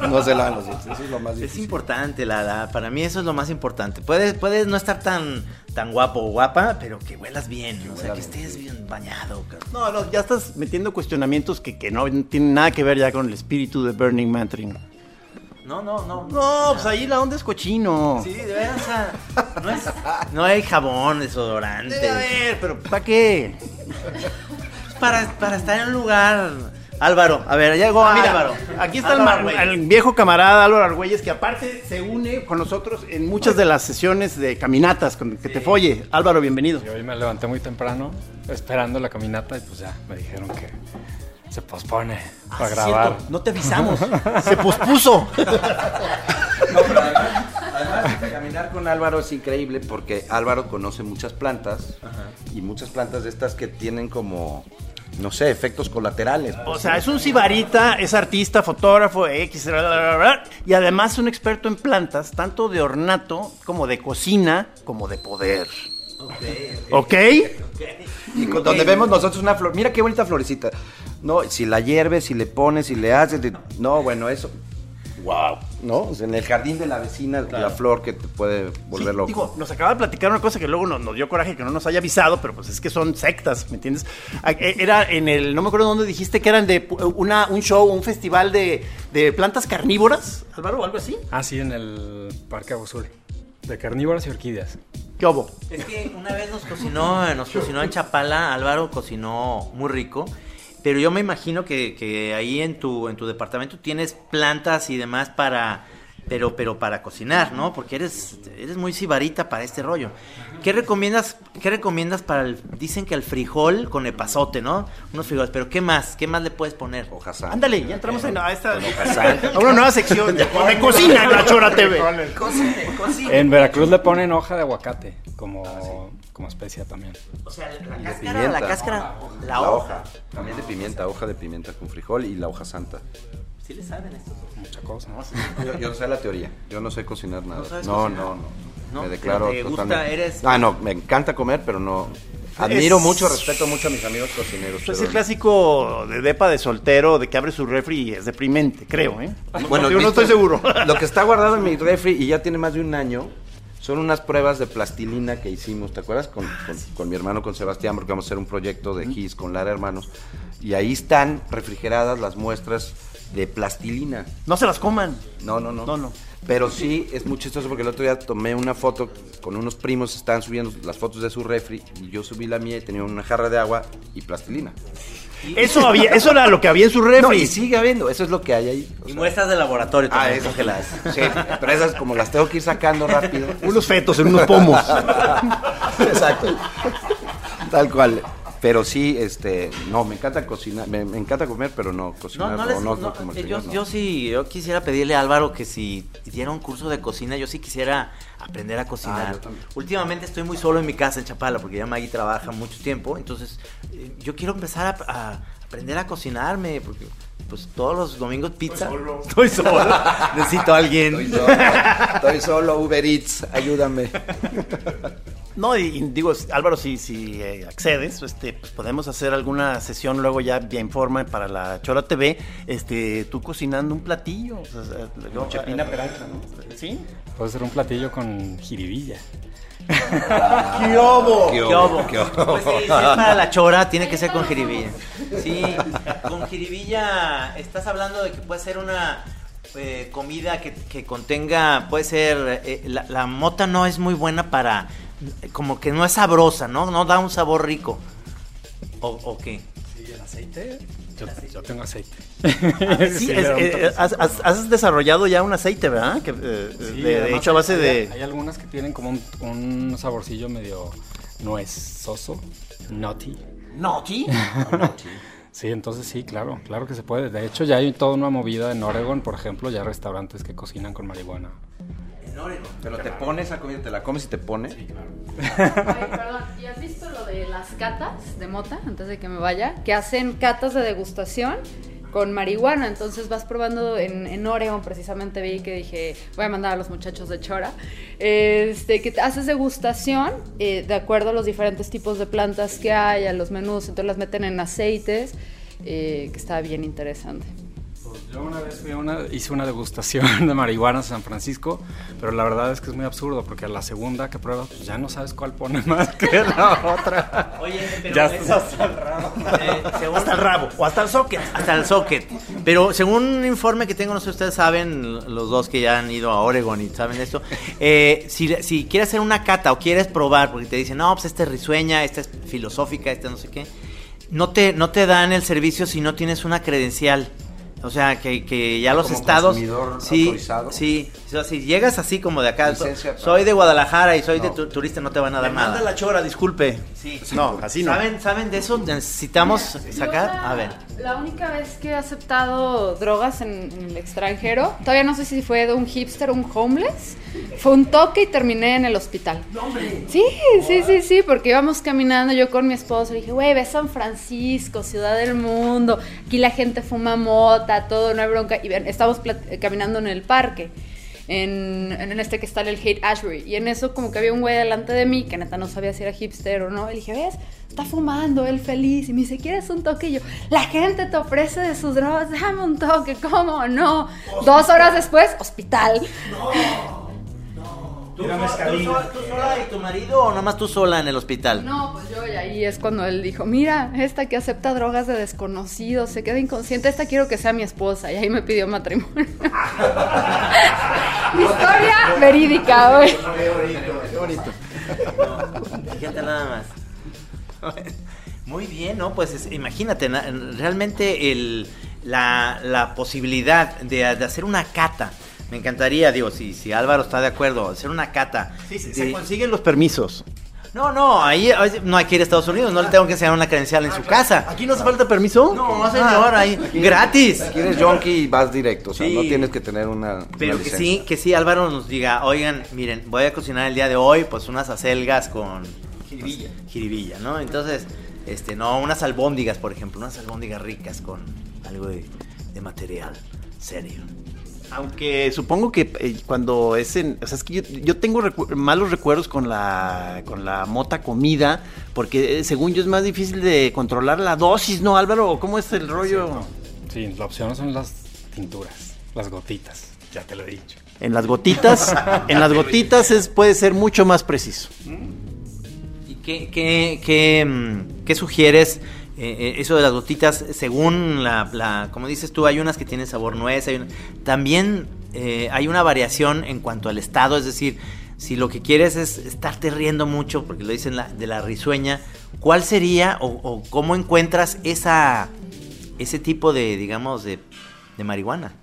No se lavan los dientes. Eso es lo más Es difícil. importante, la, la- para mí eso es lo más importante. Puedes, puedes no estar tan, tan guapo o guapa, pero que huelas bien, o sea, que bien, estés bien bañado. cabrón. No, no, ya estás metiendo cuestionamientos que, que no tienen nada que ver ya con el espíritu de Burning Man. Trino. No, no, no. No, pues ahí la onda es cochino. Sí, de veras, o sea, no, es- no hay jabón, desodorante. Debe haber, pero ¿para qué? Para, para estar en un lugar. Álvaro, a ver, ya llegó Ah, mira, Álvaro. Aquí está el, Álvaro Argüelles. el viejo camarada Álvaro Argüelles, que aparte se une con nosotros en muchas de las sesiones de caminatas con que te folle. Álvaro, bienvenido. Y hoy me levanté muy temprano esperando la caminata y pues ya me dijeron que se pospone Ah, para grabar. cierto, no te avisamos. se pospuso. No, pero además, además, caminar con Álvaro es increíble porque Álvaro conoce muchas plantas y muchas plantas de estas que tienen como, no sé, efectos colaterales. O sea, es un sibarita, es artista, fotógrafo, X, bla, bla, bla, bla, y además un experto en plantas, tanto de ornato como de cocina, como de poder. ¿Ok? Y con- donde vemos nosotros una flor, mira qué bonita florecita. No, si la hierves, si le pones, si le haces, de- no, bueno, eso. Wow, ¿no? O sea, en el jardín de la vecina, la flor que te puede volver Sí, loco. Digo, nos acaba de platicar una cosa que luego nos, nos dio coraje que no nos haya avisado, pero pues es que son sectas, ¿me entiendes? Ah, eh, Era en el, no me acuerdo dónde dijiste que eran de una, un show, un festival de, de plantas carnívoras, Álvaro, o algo así. Ah, sí, en el Parque Agua De carnívoras y orquídeas. ¿Qué hubo? Es que una vez nos cocinó, nos cocinó en Chapala, Álvaro cocinó muy rico, pero yo me imagino que, que ahí en tu, en tu departamento tienes plantas y demás para, pero, pero para cocinar, ¿no? Porque eres, eres muy sibarita para este rollo. ¿Qué recomiendas, qué recomiendas para el, dicen que el frijol con epazote, ¿no? Unos frijoles, pero ¿qué más? ¿Qué más le puedes poner? Hojas santas. Ándale, ya entramos en, a esta sal. a una nueva sección de, de cocina en la Chora TV. Cocine, cocine. En Veracruz le ponen hoja de aguacate como, como especia también. O sea, la cáscara, pimienta. la cáscara, la, La hoja. hoja. También de pimienta, hoja de pimienta con frijol y la hoja santa. Sí le saben esto. Mucha cosa. Yo, yo sé la teoría, yo no sé cocinar nada. ¿No sabes No, cocinar? no, no, No, Me declaro ¿te gusta? totalmente. Eres- Ah, no, me encanta comer, pero no. Admiro Es- mucho, respeto mucho a mis amigos cocineros. Pues es el clásico de depa de soltero, de que abre su refri y es deprimente, creo, ¿eh? Bueno, yo no estoy seguro. Lo que está guardado en mi refri y ya tiene más de un año son unas pruebas de plastilina que hicimos, ¿te acuerdas? Con, con- con mi hermano, con Sebastián, porque vamos a hacer un proyecto de GIS con Lara Hermanos. Y ahí están refrigeradas las muestras de plastilina. No se las coman. No, no, no. No, no. Pero sí, es muy chistoso porque el otro día tomé una foto con unos primos, estaban subiendo las fotos de su refri y yo subí la mía y tenía una jarra de agua y plastilina. Eso había, eso era lo que había en su refri. No, y sigue habiendo, eso es lo que hay ahí. o Y sea. muestras de laboratorio Ah, también eso. congeladas. Sí, pero esas como las tengo que ir sacando rápido. Unos fetos en unos pomos. Exacto. Tal cual. Pero sí, este, no, me encanta cocinar, me, me encanta comer, pero no No, cocinar. no o les, no, no, como el eh, yo, señor, no. yo sí, yo quisiera pedirle a Álvaro que si diera un curso de cocina, yo sí quisiera aprender a cocinar. Ah, también. Últimamente estoy muy solo en mi casa en Chapala, porque ya Maggie trabaja mucho tiempo, entonces eh, yo quiero empezar a, a aprender a cocinarme, porque pues todos los domingos pizza. Estoy solo. Necesito a alguien. Estoy solo, estoy solo, Uber Eats, ayúdame. No, y, y digo, Álvaro, si, si eh, accedes, este, pues podemos hacer alguna sesión luego ya bien forma para la Chora TV, este, tú cocinando un platillo. o sea, luego- Chepina Peralta, ¿no? ¿Sí? Puede ser un platillo con jiribilla. ¡Qué obo! ¿Qué ¿Qué obo? obo? ¿Qué obo? Pues sí, si es para la chora, tiene que ser con jiribilla. Sí, con jiribilla estás hablando de que puede ser una eh, comida que, que contenga, puede ser, eh, la, la mota no es muy buena para, como que no es sabrosa, ¿no? No da un sabor rico. ¿O, o qué? Sí, el aceite. Yo, yo tengo aceite. Sí, le es- eh, has, has- has desarrollado ya un aceite, ¿verdad? Que, eh, Sí, de, hecho a base hay- de... Hay algunas que tienen como un, un saborcillo medio nuezoso, nutty. No, ¿sí? Sí, entonces sí, claro, claro que se puede. De hecho, ya hay toda una movida en Oregon, por ejemplo, ya hay restaurantes que cocinan con marihuana. Pero te pones a comida, te la comes y te pone. Oye, perdón, ¿y has visto lo de las catas de mota, antes de que me vaya? Que hacen catas de degustación con marihuana, entonces vas probando en, en Oregon, precisamente vi que dije, voy a mandar a los muchachos de Chora, este, que te haces degustación eh, de acuerdo a los diferentes tipos de plantas que hay, a los menús, entonces las meten en aceites, eh, que está bien interesante. Yo una vez fui a una, hice una degustación de marihuana en San Francisco, pero la verdad es que es muy absurdo porque a la segunda que pruebas pues ya no sabes cuál pone más que la otra. Oye, pero Ya estás hasta el rabo. eh, según- Hasta el rabo o hasta el socket. Hasta el socket. Pero según un informe que tengo, no sé, ustedes saben, los dos que ya han ido a Oregon y saben esto, eh, si, si quieres hacer una cata o quieres probar, porque te dicen, no, pues esta es risueña, esta es filosófica, esta no sé qué, no te, no te dan el servicio si no tienes una credencial. O sea, que, que ya los Como estados... consumidor Sí, autorizado. sí. O sea, si llegas así como de acá, Licencia soy de Guadalajara y soy de tu- turista, no te van a dar Manda nada. la chora, disculpe. Sí. No, así no. ¿Saben, ¿Saben de eso? Necesitamos sacar... A ver. La única vez que he aceptado drogas en, en el extranjero, todavía no sé si fue de un hipster o un homeless, fue un toque y terminé en el hospital. Sí, sí, sí, sí, porque íbamos caminando yo con mi esposo y dije, güey, ve San Francisco, ciudad del mundo, aquí la gente fuma mota, todo, no hay bronca. Y ven, estamos plat- caminando en el parque. En, en este que está en el Hate Ashbury. Y en eso como que había un güey delante de mí que neta no sabía si era hipster o no. Y dije, ¿ves? Está fumando, él feliz. Y me dice, ¿quieres un toque? Y yo, la gente te ofrece de sus drogas, dame un toque, ¿cómo no? Dos horas después, hospital. ¿Tú, sola, tú sola- tú sola y tu marido o nomás tú sola en el hospital? No, pues yo, y ahí es cuando él dijo, mira, esta que acepta drogas de desconocidos, se queda inconsciente, esta quiero que sea mi esposa, y ahí me pidió matrimonio. Historia verídica, güey. Fíjate nada más. Muy bien, ¿no? Pues es- imagínate, na- realmente el, la, la posibilidad de, de hacer una cata. Me encantaría, digo, si, si Álvaro está de acuerdo, hacer una cata. Sí, se, de- se consiguen los permisos. No, no, ahí no hay que ir a Estados Unidos, no le tengo que enseñar una credencial en su casa. ¿Aquí no hace falta permiso? No, señor, ahí, gratis. Si eres junkie y vas directo, o sea, Sí. no tienes que tener una. Pero una que licencia. sí, que sí, Álvaro nos diga, oigan, miren, voy a cocinar el día de hoy, pues unas acelgas con jiribilla, jiribilla, ¿no? Entonces, este, no, unas albóndigas, por ejemplo, unas albóndigas ricas con algo de, de material serio. Aunque supongo que eh, cuando es en. O sea, es que yo, yo tengo recu- malos recuerdos con la, con la mota comida, porque eh, según yo es más difícil de controlar la dosis, ¿no, Álvaro? ¿O ¿Cómo es el rollo? Sí, la opción son las tinturas, las gotitas, ya te lo he dicho. En las gotitas, en las gotitas es, puede ser mucho más preciso. ¿Y qué, qué, qué, mm, qué sugieres? Eh, eh, eso de las gotitas, según la, como dices tú, hay unas que tienen sabor nuez, también eh, hay una variación en cuanto al estado, es decir, si lo que quieres es estarte riendo mucho, porque lo dicen de la risueña, ¿cuál sería o, cómo encuentras esa, ese tipo de, digamos, de, de marihuana?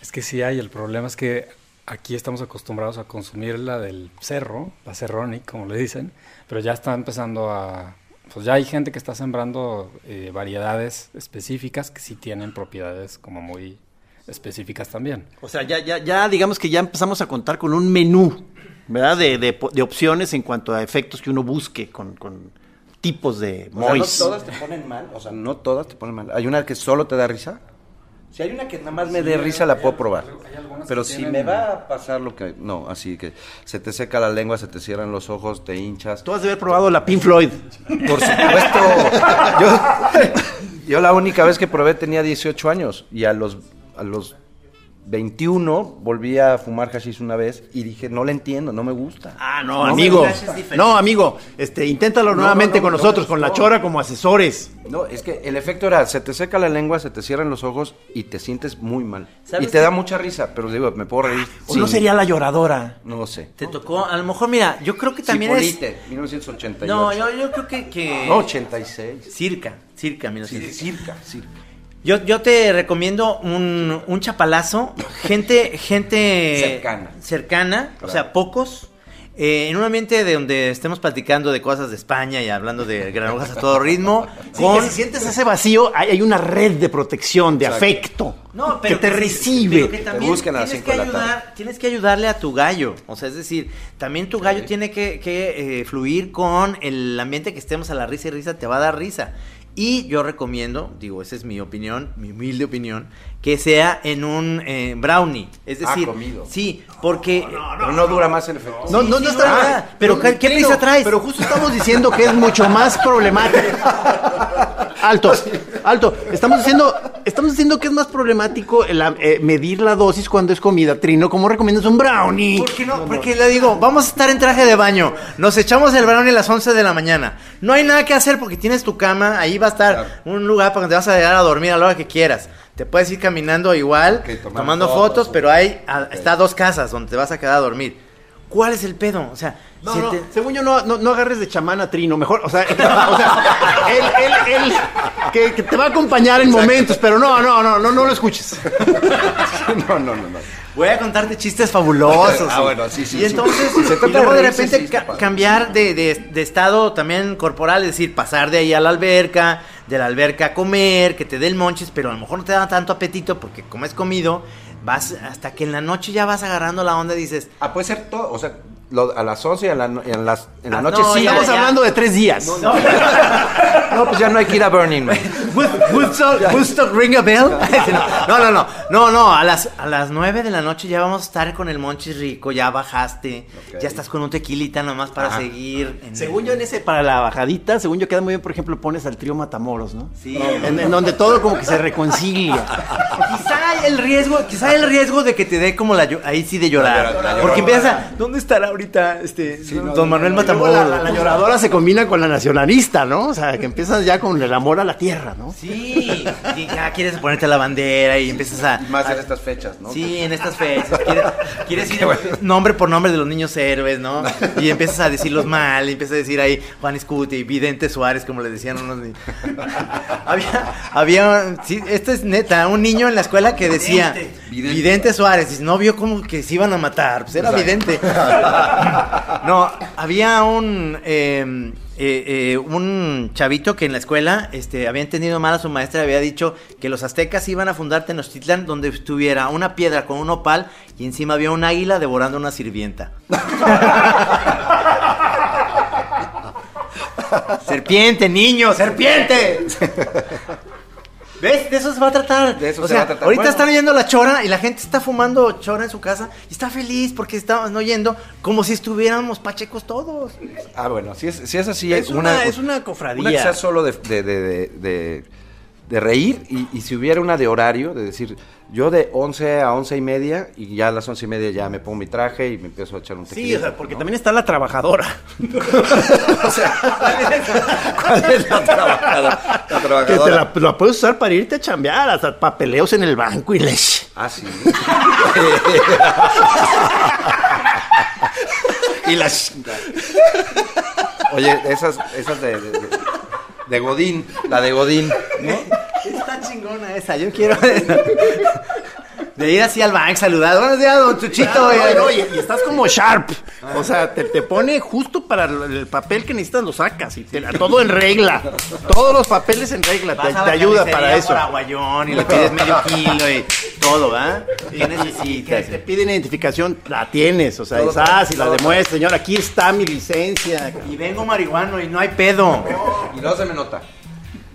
Es que sí hay, el problema es que aquí estamos acostumbrados a consumir la del cerro, la cerronic, como le dicen, pero ya está empezando a... Pues ya hay gente que está sembrando eh, variedades específicas que sí tienen propiedades como muy específicas también. O sea, ya, ya, ya digamos que ya empezamos a contar con un menú, ¿verdad? De, de, de opciones en cuanto a efectos que uno busque con, con tipos de O sea, no mois. todas te ponen mal, o sea, no todas te ponen mal. Hay una que solo te da risa. Si hay una que nada más me dé risa, la puedo probar. Pero si me va a pasar lo que... No, así que se te seca la lengua, se te cierran los ojos, te hinchas. Tú has de haber probado la Pink Floyd. Por supuesto. Yo, yo la única vez que probé tenía 18 años y a los, a los 21 volví a fumar hashish una vez y dije, no le entiendo, no me gusta. Ah, no, No, amigo. es. No, amigo. Este, inténtalo No, nuevamente no, no, con no, nosotros, no, con la no. chora como asesores. No, es que el efecto era, se te seca la lengua, se te cierran los ojos y te sientes muy mal. ¿Sabes Y te qué? da mucha risa, pero digo, me puedo reír. ¿O no Sí. sería la lloradora? No sé. Te tocó, a lo mejor, mira, yo creo que también es... Cipolite, 1988. No, yo, yo creo que... que... No, 86. Circa, circa, mira, Sí, circa, circa. Yo, yo te recomiendo un, un chapalazo, gente, gente Cercana. cercana, o sea, pocos, eh, en un ambiente de donde estemos platicando de cosas de España y hablando de granujas a todo ritmo, Sí, con que si sientes ese vacío, hay, hay una red de protección, de Exacto. afecto, No, que pero te sí, recibe. pero que también buscan a las tienes que ayudar, tienes que ayudarle a tu gallo, o sea, es decir, también tu gallo tiene que, que, eh, fluir con el ambiente que estemos a la risa y risa, te va a dar risa. Y yo recomiendo, digo, esa es mi opinión, mi humilde opinión, que sea en un eh, brownie, es Ah, decir, comido. sí, porque Pero no dura más el efecto. No, Sí, no, sí, no no, está nada. Pero, ¿qué- qué prisa traes? Pero justo estamos diciendo que es mucho más problemático. Alto, alto. Estamos diciendo, estamos diciendo que es más problemático eh, medir la dosis cuando es comida. Trino, ¿cómo recomiendas un brownie? ¿Por qué no? Porque le digo, vamos a estar en traje de baño. Nos echamos el brownie a las 11 de la mañana. No hay nada que hacer porque tienes tu cama. Ahí va a estar Claro. un lugar para donde vas a llegar a dormir a la hora que quieras. Te puedes ir caminando igual, tomando fotos, pero hay a- está dos casas donde te vas a quedar a dormir. ¿Cuál es el pedo? O sea, No, si no, te- según yo, no, no, no agarres de chamán a Trino, mejor, o sea, o sea él, él, él, que, que te va a acompañar en momentos, pero no, no, no, no, no lo escuches. No, no, no, no. Voy a contarte chistes fabulosos. Ah, bueno, sí, sí, Y sí. entonces, se y luego de repente sí, ca- cambiar de, de- de estado también corporal, es decir, pasar de ahí a la alberca, de la alberca a comer, que te dé el monches, pero a lo mejor no te da tanto apetito porque comes comido, vas hasta que en la noche ya vas agarrando la onda y dices, Ah, puede ser todo, o sea, lo- a las 11 y a la no- y en, las, en la Ah, noche no, sí. ya, Estamos ya. hablando de tres días. No, pues ya no hay que ir a Burning Man. Wood- Woodstock, Woodstock ring a bell. no, no, no. No, no, a las, a las 9 de la noche ya vamos a estar con el Monchis Rico, ya bajaste, ya estás con un tequilita nomás para seguir. en- Según yo en ese, para la bajadita, según yo queda muy bien, por ejemplo, pones al trío Matamoros, ¿no? Sí. En, en donde todo como que se reconcilia. Quizá hay el riesgo, quizá el riesgo de que te dé como la ahí sí de llorar. La llora- la porque llorona. empieza a, ¿dónde estará ahorita este don, no, don no, Manuel Matamoros? la, la- la lloradora se combina con la nacionalista, ¿no? O sea, que empiezas ya con el amor a la tierra, ¿no? Sí, y ya quieres ponerte la bandera y empiezas a Más a- en estas fechas, ¿no? Sí, en estas fechas. Quieres, quieres ir nombre por nombre de los niños héroes, ¿no? Y empiezas a decirlos mal, y empiezas a decir ahí Juan Escuti, Vidente Suárez, como le decían unos niños. Había, había, sí, esto es neta, un niño en la escuela que decía Vidente, Vidente. Suárez, y no vio como que se iban a matar, pues era vidente. No, había un eh, eh, eh, un chavito que en la escuela este, había entendido mal a su maestra y había dicho que los aztecas iban a fundar Tenochtitlan donde estuviera una piedra con un opal y encima había un águila devorando una sirvienta. serpiente, niño, serpiente. ¿Ves? De eso se va a tratar. De eso o se sea, va a tratar. ahorita Bueno. están oyendo la chora y la gente está fumando chora en su casa y está feliz porque estaban oyendo como si estuviéramos pachecos todos. Ah, bueno, si es, si es así, Es una- es una cofradía. Una sea solo de, de, de, de, de- de reír y, y si hubiera una de horario, de decir, yo de 11 a 11 y media y ya a las 11 y media ya me pongo mi traje y me empiezo a echar un tequila. Sí, o sea, porque también está la trabajadora. o sea, ¿cuál es la trabajadora? La Que te trabajadora. la, la puedes usar para irte a chambear, hasta papeleos en el banco y leche. Ah, sí. Y las... Oye, esas, esas de, de, de- de Godín, la de Godín, ¿no? Está chingona esa, yo quiero de ir así al banco, saludar. Buenos días, don Chuchito. Claro, no, y, y estás como sharp. O sea, te, te pone justo para el, el papel que necesitas, lo sacas. Y te- todo en regla. Todos los papeles en regla. Te, a ayuda para eso. por aguayón y le pides medio kilo y todo, ¿va? ¿Qué necesitas? Que te piden identificación, la tienes. O sea, Todo ah, si la todo demuestras, señor, aquí está mi licencia. Y vengo marihuano y no hay pedo. Y no se me nota.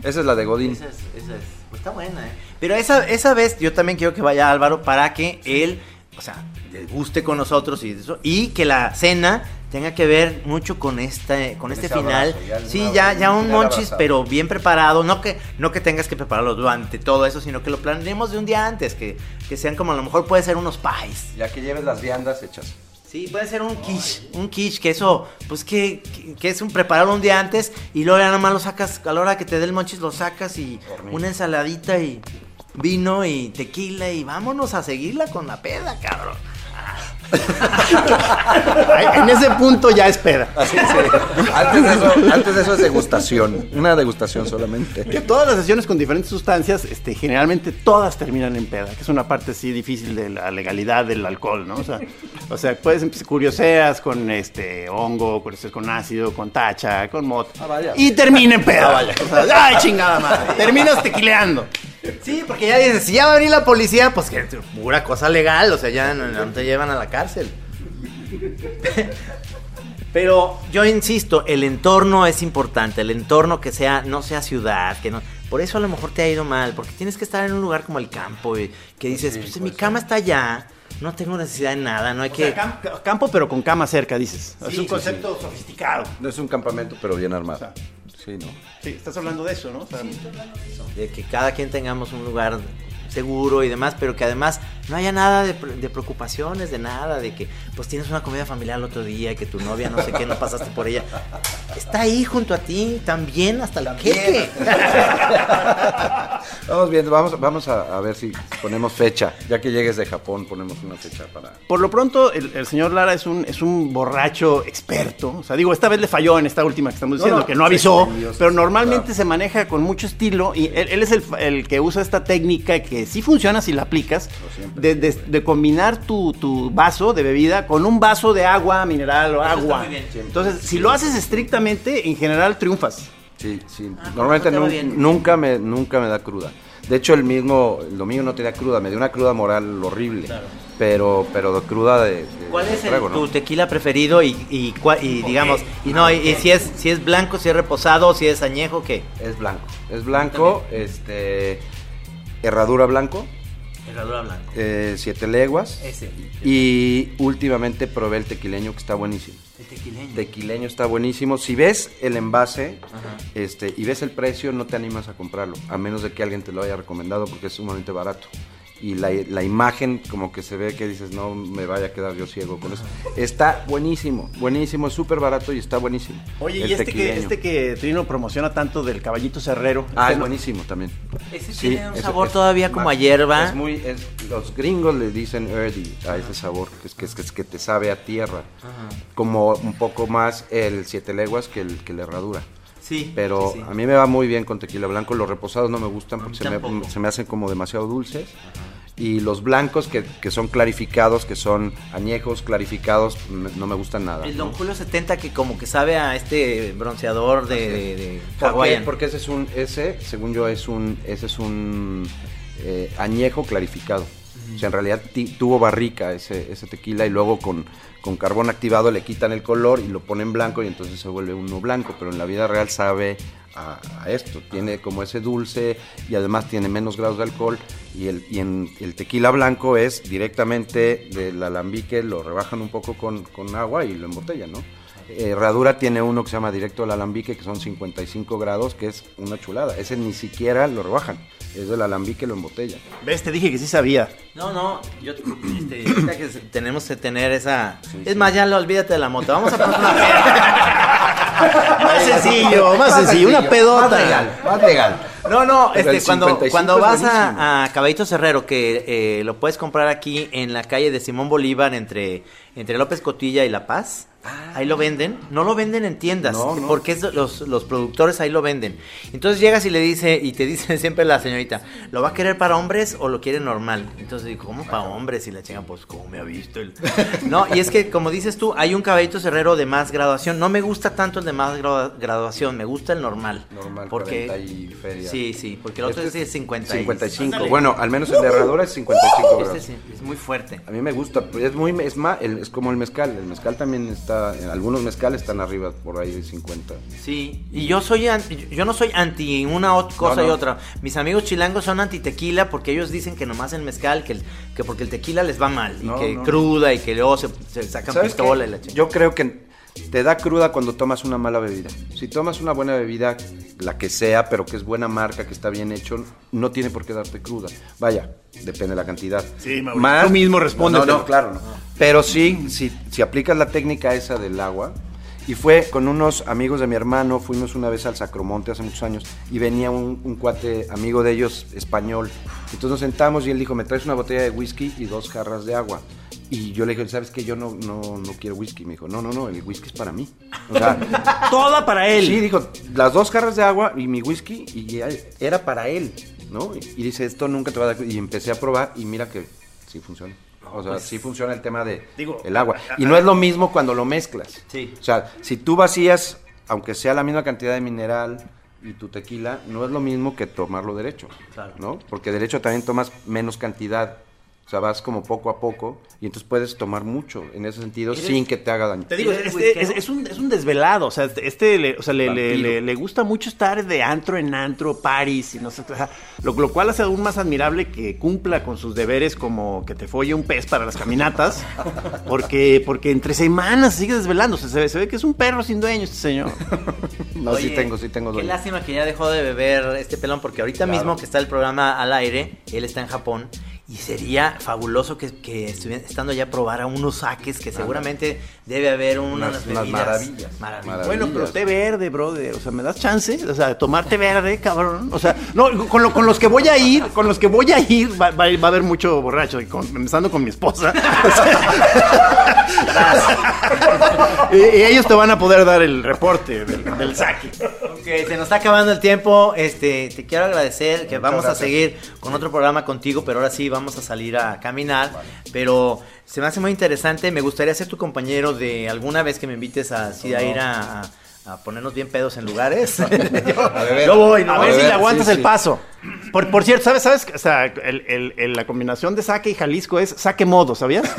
Esa es la de Godín. Esa es, esa es, pues está buena, ¿eh? Pero esa, esa vez yo también quiero que vaya Álvaro para que él, o sea, le guste con nosotros y eso, y que la cena tenga que ver mucho con este, con este ese final. abrazo, ya sí, ya, ya un monchis, abrazado. pero bien preparado. No que, no que tengas que prepararlo durante todo eso, sino que lo planeemos de un día antes, que, que sean como a lo mejor puede ser unos pies. Ya que lleves las viandas hechas. Sí, puede ser un quiche, un quiche, que eso, pues que, que, es un prepararlo un día antes y luego ya nada más lo sacas, a la hora que te dé el monchis lo sacas y una ensaladita y vino y tequila y vámonos a seguirla con la peda, cabrón. En ese punto ya espera. Así, sí. Antes de eso, antes de eso es degustación. Una degustación solamente. Que todas las sesiones con diferentes sustancias, este, generalmente todas terminan en peda, que es una parte sí difícil de la legalidad del alcohol, ¿no? O sea, o sea puedes empezar curioseas con este hongo, curioseas con ácido, con tacha, con mot. Ah, vaya. Y termina en peda. O sea, ay, chingada madre. Terminas tequileando. Sí, porque ya dices, si ya va a venir la policía, pues que pura cosa legal, o sea, ya no, no te llevan a la cárcel. Pero yo insisto, el entorno es importante, el entorno que sea, no sea ciudad, que no. Por eso a lo mejor te ha ido mal, porque tienes que estar en un lugar como el campo, y que dices, pues mi cama está allá, no tengo necesidad de nada, no hay O sea, que. cam- campo, pero con cama cerca, dices. es un sí, concepto sofisticado. No es un campamento, pero bien armado. Sí, no. Sí, estás hablando de eso, ¿no? O sea, de que cada quien tengamos un lugar seguro y demás, pero que además no haya nada de, pre- de preocupaciones, de nada, de que pues tienes una comida familiar el otro día y que tu novia no sé qué, no pasaste por ella. Está ahí junto a ti también hasta el queque. Vamos viendo, vamos, vamos a, a ver si ponemos fecha. Ya que llegues de Japón, ponemos una fecha para. Por lo pronto, el, el señor Lara es un, es un borracho experto. O sea, digo, esta vez le falló en esta última que estamos diciendo, no, que no avisó, pero normalmente claro. se maneja con mucho estilo y él, él es el, el que usa esta técnica que sí funciona si la aplicas, de, de- de combinar tu, tu vaso de bebida con un vaso de agua mineral o agua. muy bien. Entonces, si lo haces estrictamente, en general triunfas. Sí, sí. Ah, Normalmente ¿cómo te nun- bien? nunca me, nunca me da cruda. De hecho, el mismo, el domingo no tenía cruda, me dio una cruda moral horrible. Pero, pero de cruda de, de- ¿Cuál de es el- trago, ¿no? tu tequila preferido y, y, cua- y digamos, y no, y, y si es si es blanco, si es reposado, si es añejo, ¿qué? Es blanco. Es blanco, este. Herradura blanco. Herradura blanco. eh, siete leguas. Ese. Y últimamente probé el tequileño que está buenísimo. El tequileño. Tequileño está buenísimo. Si ves el envase este, y ves el precio, no te animas a comprarlo, a menos de que alguien te lo haya recomendado porque es sumamente barato. Y la, la imagen como que se ve que dices, no me vaya a quedar yo ciego con eso. Está buenísimo, buenísimo, es súper barato y está buenísimo. Oye, El y este que, este que Trino promociona tanto del caballito cerrero. Ah, este es no- buenísimo también. Ese Sí, tiene un sabor es todavía como más- a hierba. Es muy, es- los gringos le dicen earthy a ese sabor, que es que, es que, es que te sabe a tierra. Como un poco más el siete leguas que el que la herradura. Sí. Pero sí, sí. a mí me va muy bien con tequila blanco. Los reposados no me gustan porque se me, se me hacen como demasiado dulces. Y los blancos que, que son clarificados, que son añejos clarificados, me- no me gustan nada. El. Don Julio 70 que como que sabe a este bronceador de, de, de. Hawaiian. Porque ese es un, ese, según yo, es un, ese es un eh, añejo clarificado. O sea, en realidad tuvo barrica ese, ese tequila y luego con, con carbón activado le quitan el color y lo ponen blanco y entonces se vuelve uno blanco. Pero en la vida real sabe a, a esto. Tiene como ese dulce y además tiene menos grados de alcohol. Y el, y en el tequila blanco es directamente del alambique, lo rebajan un poco con, con agua y lo embotellan, ¿no? Eh, Herradura tiene uno que se llama directo al alambique, que son 55 grados, que es una chulada. Ese ni siquiera lo rebajan. Es del alambique, lo embotellan. ¿Ves? Te dije que sí sabía. No, no, yo este, que tenemos que tener esa... es más, ya lo olvídate de la moto. Vamos a poner una. Más sencillo, más sencillo, una pedota. Más legal, más legal. No, no, este, el cuando, 55 cuando vas a, a Caballito Cerrero, que eh, lo puedes comprar aquí en la calle de Simón Bolívar entre, entre López Cotilla y La Paz. Ahí lo venden, no lo venden en tiendas, Ah. No, no. porque es los, los productores ahí lo venden. Entonces llegas y le dice, y te dice siempre la señorita, ¿lo va a querer para hombres o lo quiere normal? Entonces digo, ¿cómo para hombres? Y la chinga, pues, ¿cómo me ha visto? el-?" No, y es que, como dices tú, hay un caballito cerrero de más graduación. No me gusta tanto el de más gradu- graduación, me gusta el normal. Normal, porque 40 y feria. Sí, sí, porque el otro Este es 50 y- 55. Bueno, al menos el de herradura es 55 grados. Este es, es muy fuerte. A mí me gusta, es muy, es más, es como el mezcal. El mezcal también está, algunos mezcales están arriba por ahí de 50. Sí, y yo soy anti- yo no soy anti una cosa No, no. y otra. Mis amigos chilangos son anti tequila porque ellos dicen que nomás el mezcal, que, el- que porque el tequila les va mal, y que cruda y que luego se, se sacan pistola y la chingada. Yo creo que te da cruda cuando tomas una mala bebida. Si tomas una buena bebida, la que sea, pero que es buena marca, que está bien hecho, no tiene por qué darte cruda. Vaya, depende de la cantidad. Sí, Mauricio, tú mismo respóndete. No, no, claro, no. Pero sí, si, si aplicas la técnica esa del agua, y fue con unos amigos de mi hermano, fuimos una vez al Sacromonte hace muchos años, y venía un, un cuate amigo de ellos, español. Entonces nos sentamos y él dijo, me traes una botella de whisky y dos jarras de agua. Y yo le dije, ¿sabes qué? Yo no, no, no quiero whisky. Me dijo, no, no, no, el whisky es para mí. O sea, Toda para él. sí, dijo, las dos jarras de agua y mi whisky, y era para él, ¿no? Y dice, esto nunca te va a dar... Y empecé a probar y mira que sí funciona. O sea, sí funciona el tema de Digo, el agua. Y no es lo mismo cuando lo mezclas. Sí. O sea, si tú vacías, aunque sea la misma cantidad de mineral y tu tequila, no es lo mismo que tomarlo derecho. Claro. ¿No? Porque derecho también tomas menos cantidad. O sea, vas como poco a poco y entonces puedes tomar mucho en ese sentido ¿Eres- sin que te haga daño. Te digo, ¿Eres este, es, es un, es un desvelado, o sea, este, este le, o sea, le, le, le- le gusta mucho estar de antro en antro, París, y no sé, o sea, lo, lo cual hace aún más admirable que cumpla con sus deberes como que te folle un pez para las caminatas, porque, porque entre semanas sigue desvelando, o sea, se, ve, se ve que es un perro sin dueño este señor. No, sí tengo, sí tengo Qué dueño. lástima que ya dejó de beber este pelón, porque ahorita Claro. mismo que está el programa al aire, él está en Japón. Y sería fabuloso que, que estuviera estando ya a probar a unos saques que seguramente debe haber unas, Unas- unas maravillas. maravillas. Maravillas. Bueno, pero té verde, brother. O sea, ¿me das chance? O sea, de tomar té verde, cabrón. O sea, no, con, lo- con los que voy a ir, con los que voy a ir, va, va- va a haber mucho borracho. Y con, empezando con mi esposa. y, y ellos te van a poder dar el reporte del, del saque. Ok, se nos está acabando el tiempo. Este, te quiero agradecer que vamos a seguir con otro programa contigo, pero ahora sí vamos a salir a caminar. Pero se me hace muy interesante. Me gustaría ser tu compañero de alguna vez que me invites a, así a ir a, a- a ponernos bien pedos en lugares. yo, voy, ¿no? A A ver si le aguantas sí, el sí. paso. Por, por cierto, ¿sabes? ¿Sabes? O sea, el- el- el- la combinación de saque y Jalisco es saque modo, ¿sabías?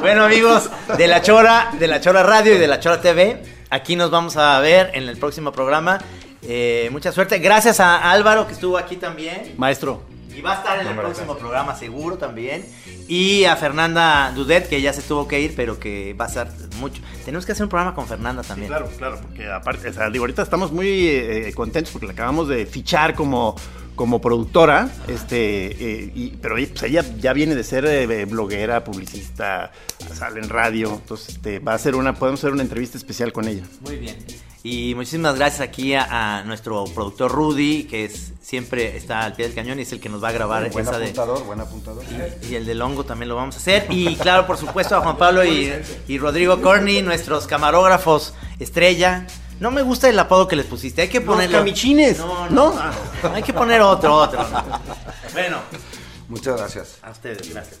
Bueno, amigos, de la Chora, de la Chora Radio y de la Chora TV, aquí nos vamos a ver en el próximo programa. Eh, mucha suerte. Gracias a Álvaro que estuvo aquí también. Maestro. Y va a estar en el próximo programa seguro también. Y a Fernanda Dudet, que ya se tuvo que ir, pero que va a estar mucho. Tenemos que hacer un programa con Fernanda también. Claro, claro, porque aparte, o sea, digo, ahorita estamos muy eh, contentos porque la acabamos de fichar como, como productora, este, eh, y- pero pues, ella ya viene de ser eh, bloguera, publicista, sale en radio, entonces este, va a ser una, podemos hacer una entrevista especial con ella. Muy bien. Y muchísimas gracias aquí a, a nuestro productor Rudy, que es siempre está al pie del cañón y es el que nos va a grabar Buen esa de. apuntador, buen apuntador. Y el del hongo también lo vamos a hacer. Y claro, por supuesto, a Juan Pablo y, y Rodrigo Corny, nuestros camarógrafos estrella. No me gusta el apodo que les pusiste. Hay que ponerle. camichines. No, no, ¿No? Hay que poner otro, otro. Bueno, Muchas gracias. a ustedes, gracias.